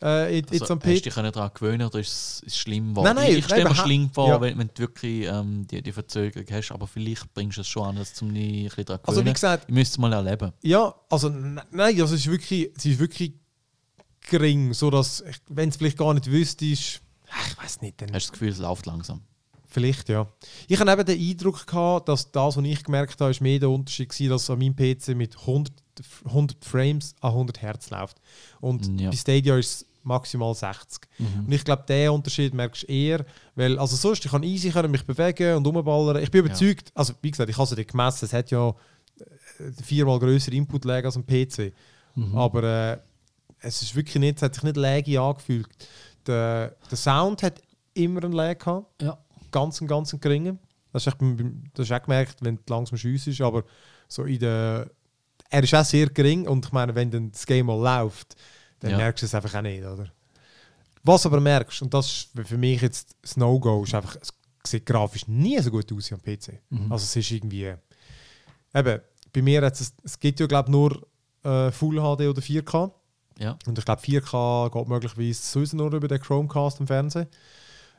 Äh, jetzt Also, jetzt am hast du dich daran gewöhnen oder ist es schlimm geworden? Nein, nein, ich stelle mir schlimm vor, ja. wenn, wenn du wirklich ähm, die, die Verzögerung hast, aber vielleicht bringst du es schon an, dass du mich daran Also wie gewöhnen. gesagt, ich müsste es mal erleben. Ja, also ne- nein, also es ist wirklich, es ist wirklich gering, so dass wenn es vielleicht gar nicht wüsstest, ach, ich weiß nicht, dann Hast du das Gefühl, es läuft langsam? vielleicht ja. Ich habe eben den Eindruck gehabt, dass das, was ich gemerkt habe, ist mehr der Unterschied gewesen, dass an meinem PC mit 100, 100 Frames an 100 Hertz läuft und Ja. bei Stadia ist es maximal 60. Mhm. Und ich glaube, den Unterschied merkst du eher, weil also sonst, ich kann easy können mich bewegen und rumballern. Ich bin überzeugt, also wie gesagt, ich habe es ja gemessen, es hat ja äh, viermal größere Input-Lag als ein PC. Mhm. Aber äh, es ist wirklich nicht, es hat sich nicht laggy angefühlt. Der, der Sound hat immer einen Lag gehabt, Ja. ganz, ganz geringen. Das hast du du auch gemerkt, wenn es langsam Schuss ist, aber so in der, er ist auch sehr gering und ich meine, wenn dann das Game mal läuft, dann Ja. merkst du es einfach auch nicht, oder? Was aber merkst, und das ist für mich jetzt das No-Go, ist einfach, es sieht grafisch nie so gut aus wie am PC. Mhm. Also es ist irgendwie, eben, bei mir hat es, es gibt ja glaube nur äh, Full HD oder 4K. Ja. Und ich glaube, 4K geht möglicherweise sowieso nur über den Chromecast im Fernsehen.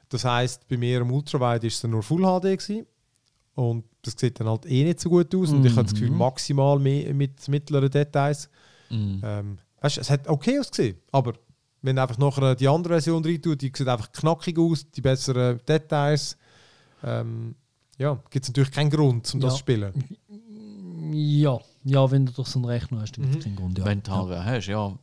Das heisst, bei mir im Ultrawide ist es nur Full HD gewesen. Und das sieht dann halt eh nicht so gut aus. Und ich habe das Gefühl, Mhm. maximal mehr mit mittleren Details. Mhm. Ähm, weißt, du, es hat okay ausgesehen, aber wenn du einfach nachher die andere Version rein tut, die sieht einfach knackig aus, die besseren Details. Ähm, ja, gibt es natürlich keinen Grund, um das Ja. zu spielen. Ja. ja, wenn du doch so einen Rechner hast, dann gibt es Mhm. keinen Grund. Ja. Wenn du Haare hast, ja.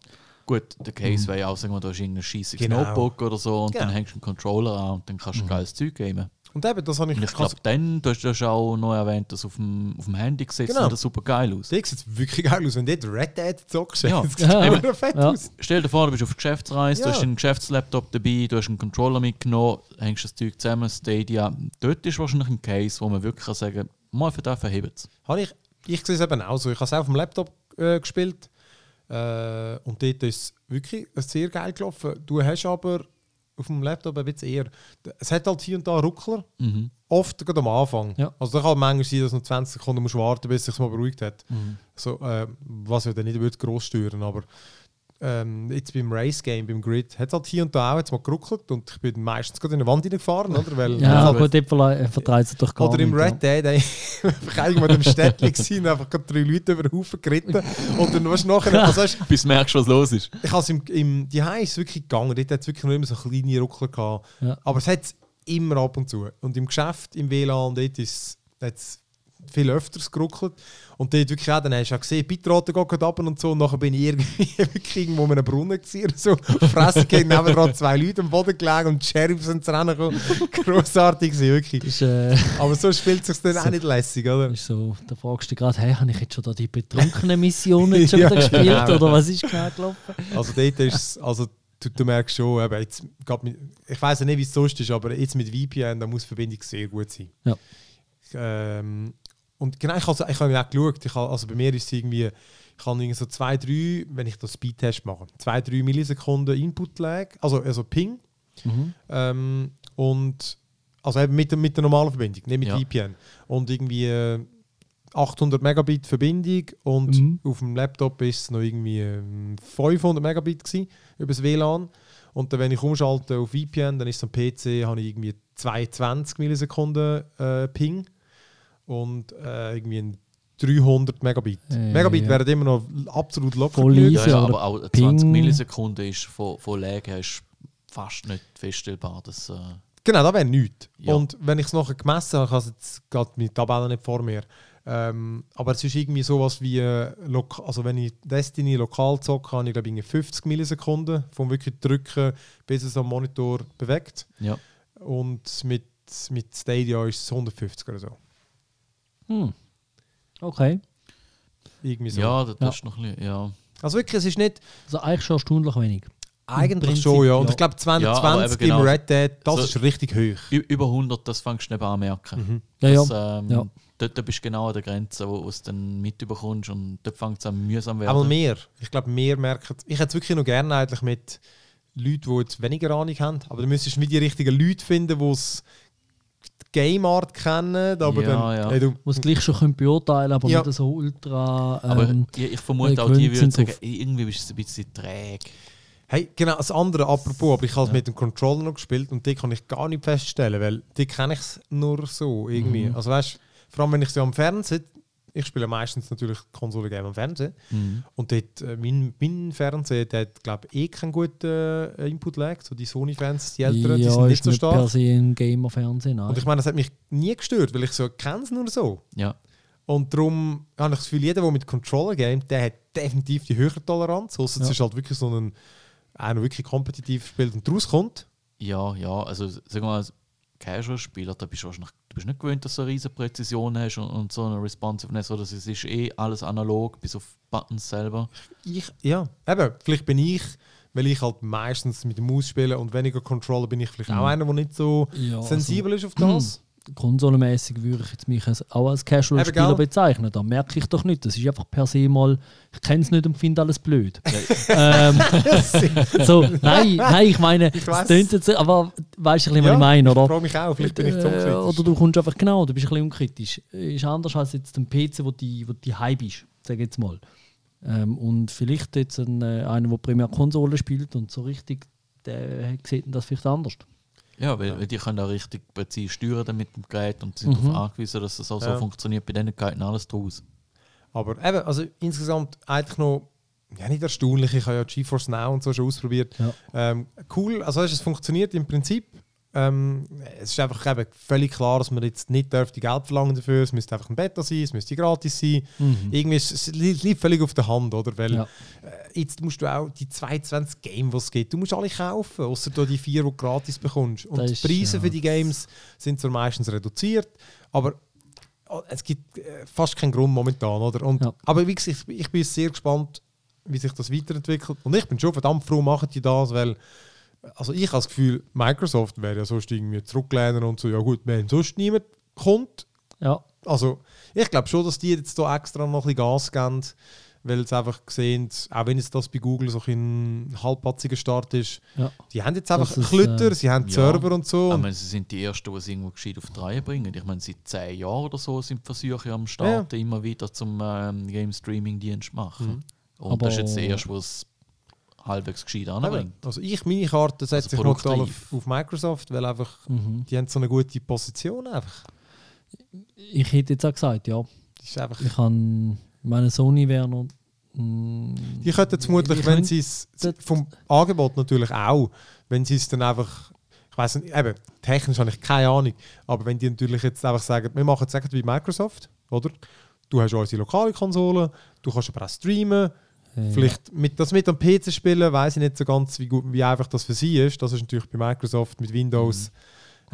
Gut, der Case Mhm. wäre ja auch, sagen wir, du hast irgendein scheissiges Genau. Notebook oder so und dann Genau. hängst du einen Controller an und dann kannst du Mhm. geiles Zeug geben. Und eben, das habe ich, Und ich glaube, dann, du hast ja schon auch noch erwähnt, dass auf dem, auf dem Handy sieht Genau. das super geil aus. Sieht jetzt wirklich geil aus, wenn du dort Red Dead zockst. Ja. das sieht Ja. immer fett Ja. aus. Stell dir vor, du bist auf Geschäftsreise, du Ja. hast einen Geschäftslaptop dabei, du hast einen Controller mitgenommen, hängst das Zeug zusammen, Stadia. Dort ist wahrscheinlich ein Case, wo man wirklich kann sagen kann, mal für den verhebt es. Habe ich, ich sehe es eben auch so. Ich habe es auch auf dem Laptop äh, gespielt. Äh, und dort ist es wirklich sehr geil gelaufen. Du hast aber auf dem Laptop ein bisschen eher. Es hat halt hier und da Ruckler. Mhm. Oft gerade am Anfang. Ja. Also da kann manchmal sein, dass du noch 20 Sekunden musst warten bis es sich mal beruhigt hat. Mhm. So, äh, was ja dann nicht gross stören. Aber ähm, jetzt beim Race Game, beim Grid, hat es halt hier und da auch jetzt mal geruckelt und ich bin meistens gerade in eine Wand hineingefahren, oder? Weil Ja, halt- aber dort verle- äh, vertreibt es doch gar oder im nicht. Red Dead, ey, einfach irgendwo im Städtchen gewesen einfach gerade drei Leute über den Haufen geritten. Und dann weißt du nachher, also weißt, Bis du merkst, was los ist. ich habe es im, im die ist es wirklich gegangen, dort hat es wirklich nur immer so kleine Ruckler gehabt. Ja. Aber es hat es immer ab und zu. Und im Geschäft, im WLAN, dort ist es viel öfters geruckelt. Und dort wirklich auch, dann hast du auch gesehen, Bitrate geht ab und so. Und nachher bin ich irgendwie irgendwo in einem Brunnen oder so. Fressen gegen nebenan zwei Leute am Boden gelegen und die Sheriffs sind zu rennen gekommen. Grossartig gewesen, wirklich. Ist, äh, Aber so spielt es sich dann auch So. nicht lässig, oder? ist so, da fragst du dich gerade, hey, habe ich jetzt schon da die betrunkenen Missionen schon Ja, wieder gespielt genau. oder was ist genau gelaufen? Also dort ist es- also du, du merkst schon, eben, jetzt, mit, ich weiß ja nicht, wie es sonst ist, aber jetzt mit VPN, da muss die Verbindung sehr gut sein. Ja. Ähm, und genau, ich habe ich hab auch geschaut, ich habe, also bei mir ist es irgendwie, ich kann irgendwie so zwei, drei, wenn ich das Speedtest mache, zwei, drei Millisekunden Input-Lag, also, also Ping, Mhm. ähm, und also eben mit, der- mit der normalen Verbindung, nicht mit Ja. VPN. Und irgendwie äh, 800 Megabit Verbindung und Mhm. auf dem Laptop ist es noch irgendwie ähm, 500 Megabit gewesen, über das WLAN. Und dann, wenn ich umschalte auf VPN, dann ist es am PC, habe ich irgendwie 22 Millisekunden äh, Ping und äh, irgendwie ein 300 Megabit. Äh, Megabit ja. wären immer noch absolut locker Voll. Ja, Easy, ja, aber auch Ping- 20 Millisekunden ist von, von Lag her ist fast nicht feststellbar. Das, äh, Genau, das wäre nichts. Ja. Und wenn ich es nachher gemessen habe, ich habe jetzt gerade meine Tabelle nicht vor mir, ähm, aber es ist irgendwie sowas wie, äh, also wenn ich Destiny lokal zocke, habe ich glaube ich irgendwie 50 Millisekunden vom wirklich drücken, bis es am Monitor bewegt. ja. Und mit, mit Stadia ist es 150 oder so. Hm. Okay. Irgendwie so. ja, das, das Ja. ist noch ein bisschen, ja. Also wirklich, es ist nicht Also eigentlich schon erstaunlich wenig. eigentlich schon, ja. Und ja. ich glaube Ja, aber 2020 eben genau. im Red Dead, das So- ist richtig hoch. Über 100, das fängst du nicht an merken. Mhm. Ja, das, ja. ähm, Ja. Dort, bist du genau an der Grenze, wo du es dann mitbekommst und dort fängt es an mühsam werden. Aber mehr. Ich glaube, mehr merken. Ich hätte es wirklich noch gerne eigentlich mit Leuten, die jetzt weniger Ahnung haben. Aber du müsstest wie die richtigen Leute finden, die es Game Art kennen. Aber Ja, dann, ja. Hey, du, Muss gleich schon können beurteilen, aber Ja. nicht so ultra. Aber Ähm, ich, ich vermute äh, auch, die würden sagen, irgendwie bist du ein bisschen träge. hey, genau, das andere, apropos, aber ich habe es Ja. mit dem Controller noch gespielt und die kann ich gar nicht feststellen, weil die kenne ich es nur so irgendwie. Mhm. Also weißt vor allem wenn ich sie am Fernsehen, ich spiele meistens natürlich Konsole-Game am Fernsehen und dort, äh, mein, mein Fernseher, der hat glaube ich eh keinen guten äh, Input-Lag, so die Sony-Fans, die Älteren, die ja, sind nicht ist so stark. per se ein Gamer-Fernsehen. Und ich meine, das hat mich nie gestört, weil ich so kenne es nur so. Ja. Und darum habe ich das Gefühl, jeder, der mit Controller gamet, der hat definitiv die höhere Toleranz. Außer es Ja. ist halt wirklich so ein, einer wirklich kompetitiv spielt und daraus kommt. Ja, ja, also sagen wir mal, als Casual-Spieler, da bist du wahrscheinlich du bist nicht gewöhnt, dass du eine riesige Präzision hast und, und so eine Responsiveness, oder es ist eh alles analog, bis auf Buttons selber. Ich, ja, eben, vielleicht bin ich, weil ich halt meistens mit der Maus spiele und weniger Controller, bin ich vielleicht Mhm. auch einer, der nicht so Ja, also- sensibel ist auf das. konsolenmäßig würde ich jetzt mich als, auch als Casual-Spieler bezeichnen. Da merke ich doch nicht. Das ist einfach per se mal, ich kenne es nicht und finde alles blöd. ähm, so, nein, nein, ich meine, Ich es weiss. tönt jetzt, aber weißt du, was Ja, ich meine, Ich oder? frage mich auch, vielleicht bin ich zu Äh, unkritisch. oder du kommst einfach genau, du bist ein bisschen unkritisch. Ist anders als jetzt ein PC, wo die, wo die High bist, sag ich jetzt mal. Ähm, und vielleicht jetzt ein, äh, einer, der primär Konsole spielt und so richtig, der sieht das vielleicht anders. Ja, weil, weil die können auch richtig präzise steuern mit dem Gerät und sind Mhm. darauf angewiesen, dass das auch so Ja. funktioniert. Bei denen geht alles draus. Aber eben, also insgesamt eigentlich noch, ja nicht erstaunlich, ich habe ja GeForce Now und so schon ausprobiert. Ja. Ähm, cool, also es funktioniert im Prinzip. Ähm, es ist einfach eben völlig klar, dass man jetzt nicht dürfte Geld verlangen dafür. Es müsste einfach ein Beta sein, es müsste gratis sein. Irgendwie ist es li- liegt völlig auf der Hand, oder? Weil Ja. äh, jetzt musst du auch die 22 Games, die es gibt, du musst alle kaufen, außer du die vier, die du gratis bekommst. Und Das die ist, Preise ja. für die Games sind zwar meistens reduziert, aber oh, es gibt äh, fast keinen Grund momentan, oder? Und, Ja. Aber wie gesagt, ich, ich bin sehr gespannt, wie sich das weiterentwickelt. Und ich bin schon verdammt froh, machen die das, weil also ich habe das Gefühl, Microsoft wäre ja sonst irgendwie zurücklehnen und so, ja gut, wenn sonst niemand kommt, Ja, also ich glaube schon, dass die jetzt da extra noch ein bisschen Gas geben, weil sie einfach sehen, auch wenn jetzt das bei Google so ein halbpatziger Start ist, ja. die haben jetzt einfach ist, Klütter, äh, sie haben ja. Server und so. Ich meine, sie sind die Ersten, die es irgendwo gescheit auf die Reihe bringen. Ich meine, seit zehn Jahren oder so sind Versuche am Start, immer wieder zum ähm, Game Streaming-Dienst machen. Mhm. Und Aber- das ist jetzt der erste, der es halbwegs gescheit anbringt. also ich, meine Karte setze Also ich noch total auf, auf Microsoft, weil einfach, Mhm. die haben so eine gute Position einfach. Ich hätte jetzt auch gesagt, ja. Das ist einfach, Ich kann, meine Sony wäre noch. mm, die könnten jetzt vermutlich, ich wenn sie es vom Angebot natürlich auch, wenn sie es dann einfach, ich weiß nicht, eben, technisch habe ich keine Ahnung, aber wenn die natürlich jetzt einfach sagen, wir machen es wie Microsoft, oder? Du hast unsere lokale Konsole, du kannst aber auch streamen. Vielleicht mit, das mit am PC spielen, weiß ich nicht so ganz, wie, gut, wie einfach das für sie ist. Das ist natürlich bei Microsoft mit Windows.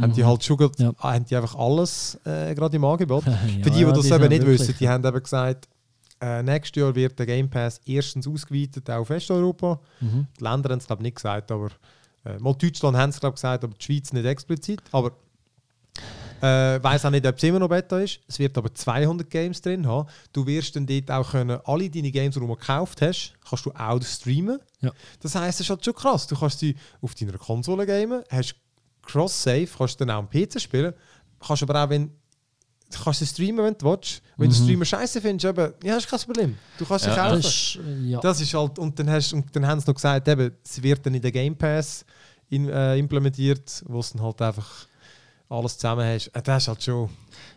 Haben die Mhm. halt schon grad, Ja. haben die einfach alles äh, gerade im Angebot. Ja, Für die, die das eben nicht wirklich- wissen, die haben eben gesagt, äh, nächstes Jahr wird der Game Pass erstens ausgeweitet auf Westeuropa. Mhm. Die Länder haben es glaube ich nicht gesagt, aber äh, mal Deutschland haben es glaube ich gesagt, aber die Schweiz nicht explizit. Aber äh, weiß auch nicht, ob es immer noch Beta ist. Es wird aber 200 Games drin haben. Du wirst dann dort auch können, alle deine Games, die du mal gekauft hast, kannst du auch streamen. Ja. Das heisst, es ist halt schon krass. Du kannst sie auf deiner Konsole gamen, hast Cross-Save, kannst dann auch am PC spielen, kannst aber auch, wenn du kannst sie streamen, wenn du willst. Wenn du Mhm. Streamer scheiße findest, eben, ja, ist kein Problem. Du kannst sie Ja, kaufen. Das ist, äh, ja. Das ist halt, und dann, hast, und dann haben sie noch gesagt, eben, es wird dann in den Game Pass in, äh, implementiert, wo es dann halt einfach alles zusammen hast. Äh, das ist halt schon.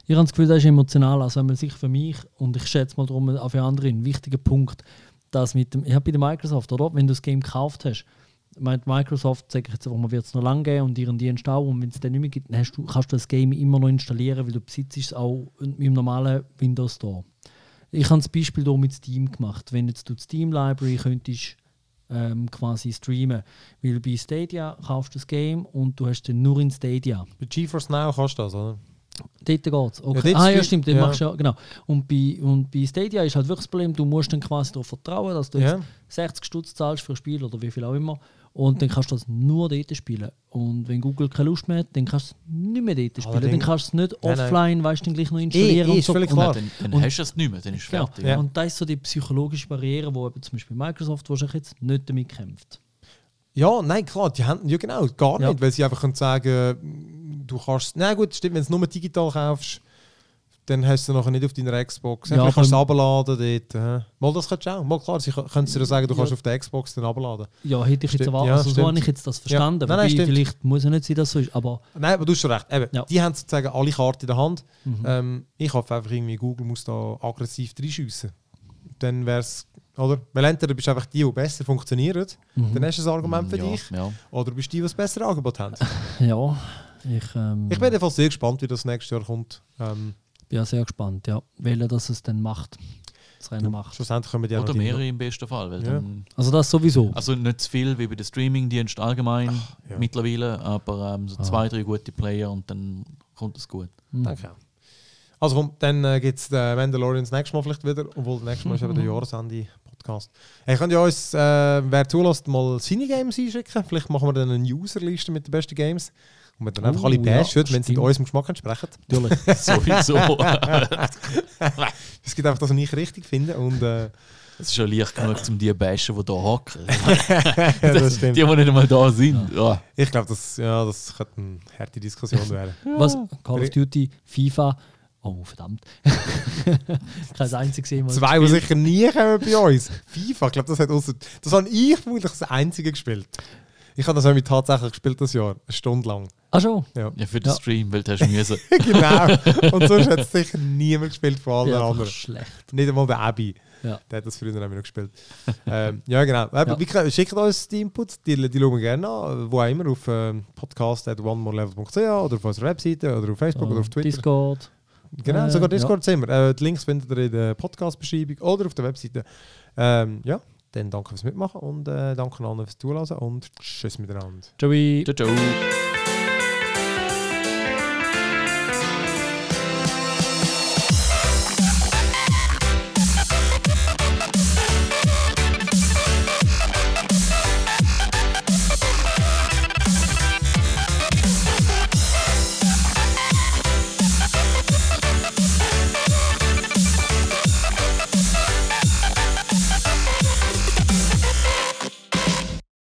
Ich habe das Gefühl, das ist emotional. Also wenn man sich für mich und ich schätze mal darum auch für andere ein wichtiger Punkt, dass mit dem, ich habe bei der Microsoft, oder? Wenn du das Game gekauft hast, meint Microsoft, sage ich jetzt einfach mal, wird es noch lange geben und ihren Dienst auch. Und wenn es dann nicht mehr gibt, dann du, kannst du das Game immer noch installieren, weil du besitzt es auch mit dem normalen Windows Store. Ich habe das Beispiel hier mit Steam gemacht. Wenn jetzt du die Steam Library könntest ähm, quasi streamen, weil bei Stadia kaufst du das Game und du hast dann nur in Stadia. Bei GeForce Now kannst du das, oder? Dort geht's. Okay. dort ah, ja, stimmt, ja. machst du ja, genau. Und bei, und bei Stadia ist halt wirklich das Problem, du musst dann quasi darauf vertrauen, dass du Ja. jetzt 60 Stutz zahlst für ein Spiel oder wie viel auch immer. Und dann kannst du das nur dort spielen. Und wenn Google keine Lust mehr hat, dann kannst du es nicht mehr dort spielen. Dann kannst du es nicht Nein, nein. offline, weißt du, dann gleich noch installieren eh, und ist so. völlig Und- klar. Dann, dann Und- hast du es nicht mehr, dann ist es Genau. fertig. Ja. Und das ist so die psychologische Barriere, wo eben zum Beispiel Microsoft wahrscheinlich jetzt nicht damit kämpft. Ja, nein, klar, die haben ja genau, gar Ja. nicht, weil sie einfach können sagen, du kannst, na gut, stimmt, wenn du es nur digital kaufst, dann hast du es nachher nicht auf deiner Xbox. Ja, Ja, kannst du es abladen dort. Mal, das kannst du auch. Mal klar, sie können dir sagen, du Ja. kannst auf der Xbox dann abladen. Ja, hätte ich jetzt erwartet. Ja, also so habe ich jetzt das verstanden. Nein, nein, stimmt. vielleicht muss ja nicht sein, dass so ist. Aber Nein, aber du hast schon recht. Eben, Ja. Die haben sozusagen alle Karten in der Hand. mhm. Ähm, ich hoffe einfach irgendwie, Google muss da aggressiv reinschiessen. Dann wäre es, oder? Weil entweder bist du einfach die, die besser funktionieren, Mhm. dann hast du ein Argument für ja, dich. Ja. Oder bist du die, die das bessere Angebot haben. ja, ich, ähm, Ich bin jedenfalls sehr gespannt, wie das nächstes Jahr kommt. Ähm, bin ja sehr gespannt, ja. Welcher das es dann macht. Das Rennen macht. schlussendlich können wir die auch Oder mehrere im besten Fall. Weil Ja. dann, Also das sowieso. also nicht zu viel wie bei den Streamingdiensten allgemein ja. mittlerweile, aber ähm, so Ah. zwei, drei gute Player und dann kommt es gut. Mhm. Danke auch. Also komm, dann äh, gibt es den Mandalorian das nächste Mal vielleicht wieder, obwohl das nächste Mal ist eben der Jahresende-Podcast. Hey, könnt ihr uns, äh, wer zulässt, mal seine Games einschicken? Vielleicht machen wir dann eine Userliste mit den besten Games. Und wir dann einfach Oh, alle ja, bashen, wenn sie stimmt. unserem Geschmack entsprechen. Natürlich. Sowieso. Es gibt einfach das, was ich richtig finde. Und, äh, Es ist schon leicht genug, um die bashen, die hier hocken. ja, das Die, die nicht einmal da sind. Ja. Ich glaube, das, ja, das könnte eine harte Diskussion werden. Was? Call of Duty, FIFA. Oh, verdammt. Kein einziges Mal. Zwei, die sicher nie kommen bei uns. FIFA, ich glaube, das hat ausser, Das habe ich vermutlich das einzige gespielt. Ich habe das nämlich tatsächlich gespielt das Jahr, eine Stunde lang. Ah schon? Ja. ja, für den Ja. Stream, weil du hast müssen. genau. Und sonst hat es sicher niemand gespielt von allen Ja, anderen. schlecht. Nicht einmal der Abby. Ja. Der hat das früher nämlich noch gespielt. ähm, ja, genau. Ja. Schickt uns die Inputs, die, die schauen wir gerne an. Wo auch immer, auf ähm, podcast.onemorelevel.ch oder auf unserer Webseite oder auf Facebook oder auf Twitter. Discord. Genau, Äh, sogar Discord sind wir. Äh, die Links findet ihr in der Podcast-Beschreibung oder auf der Webseite. Ähm, ja, dann danke fürs Mitmachen und äh, danke an alle fürs Zuhören und tschüss miteinander. Joey. Ciao, ciao.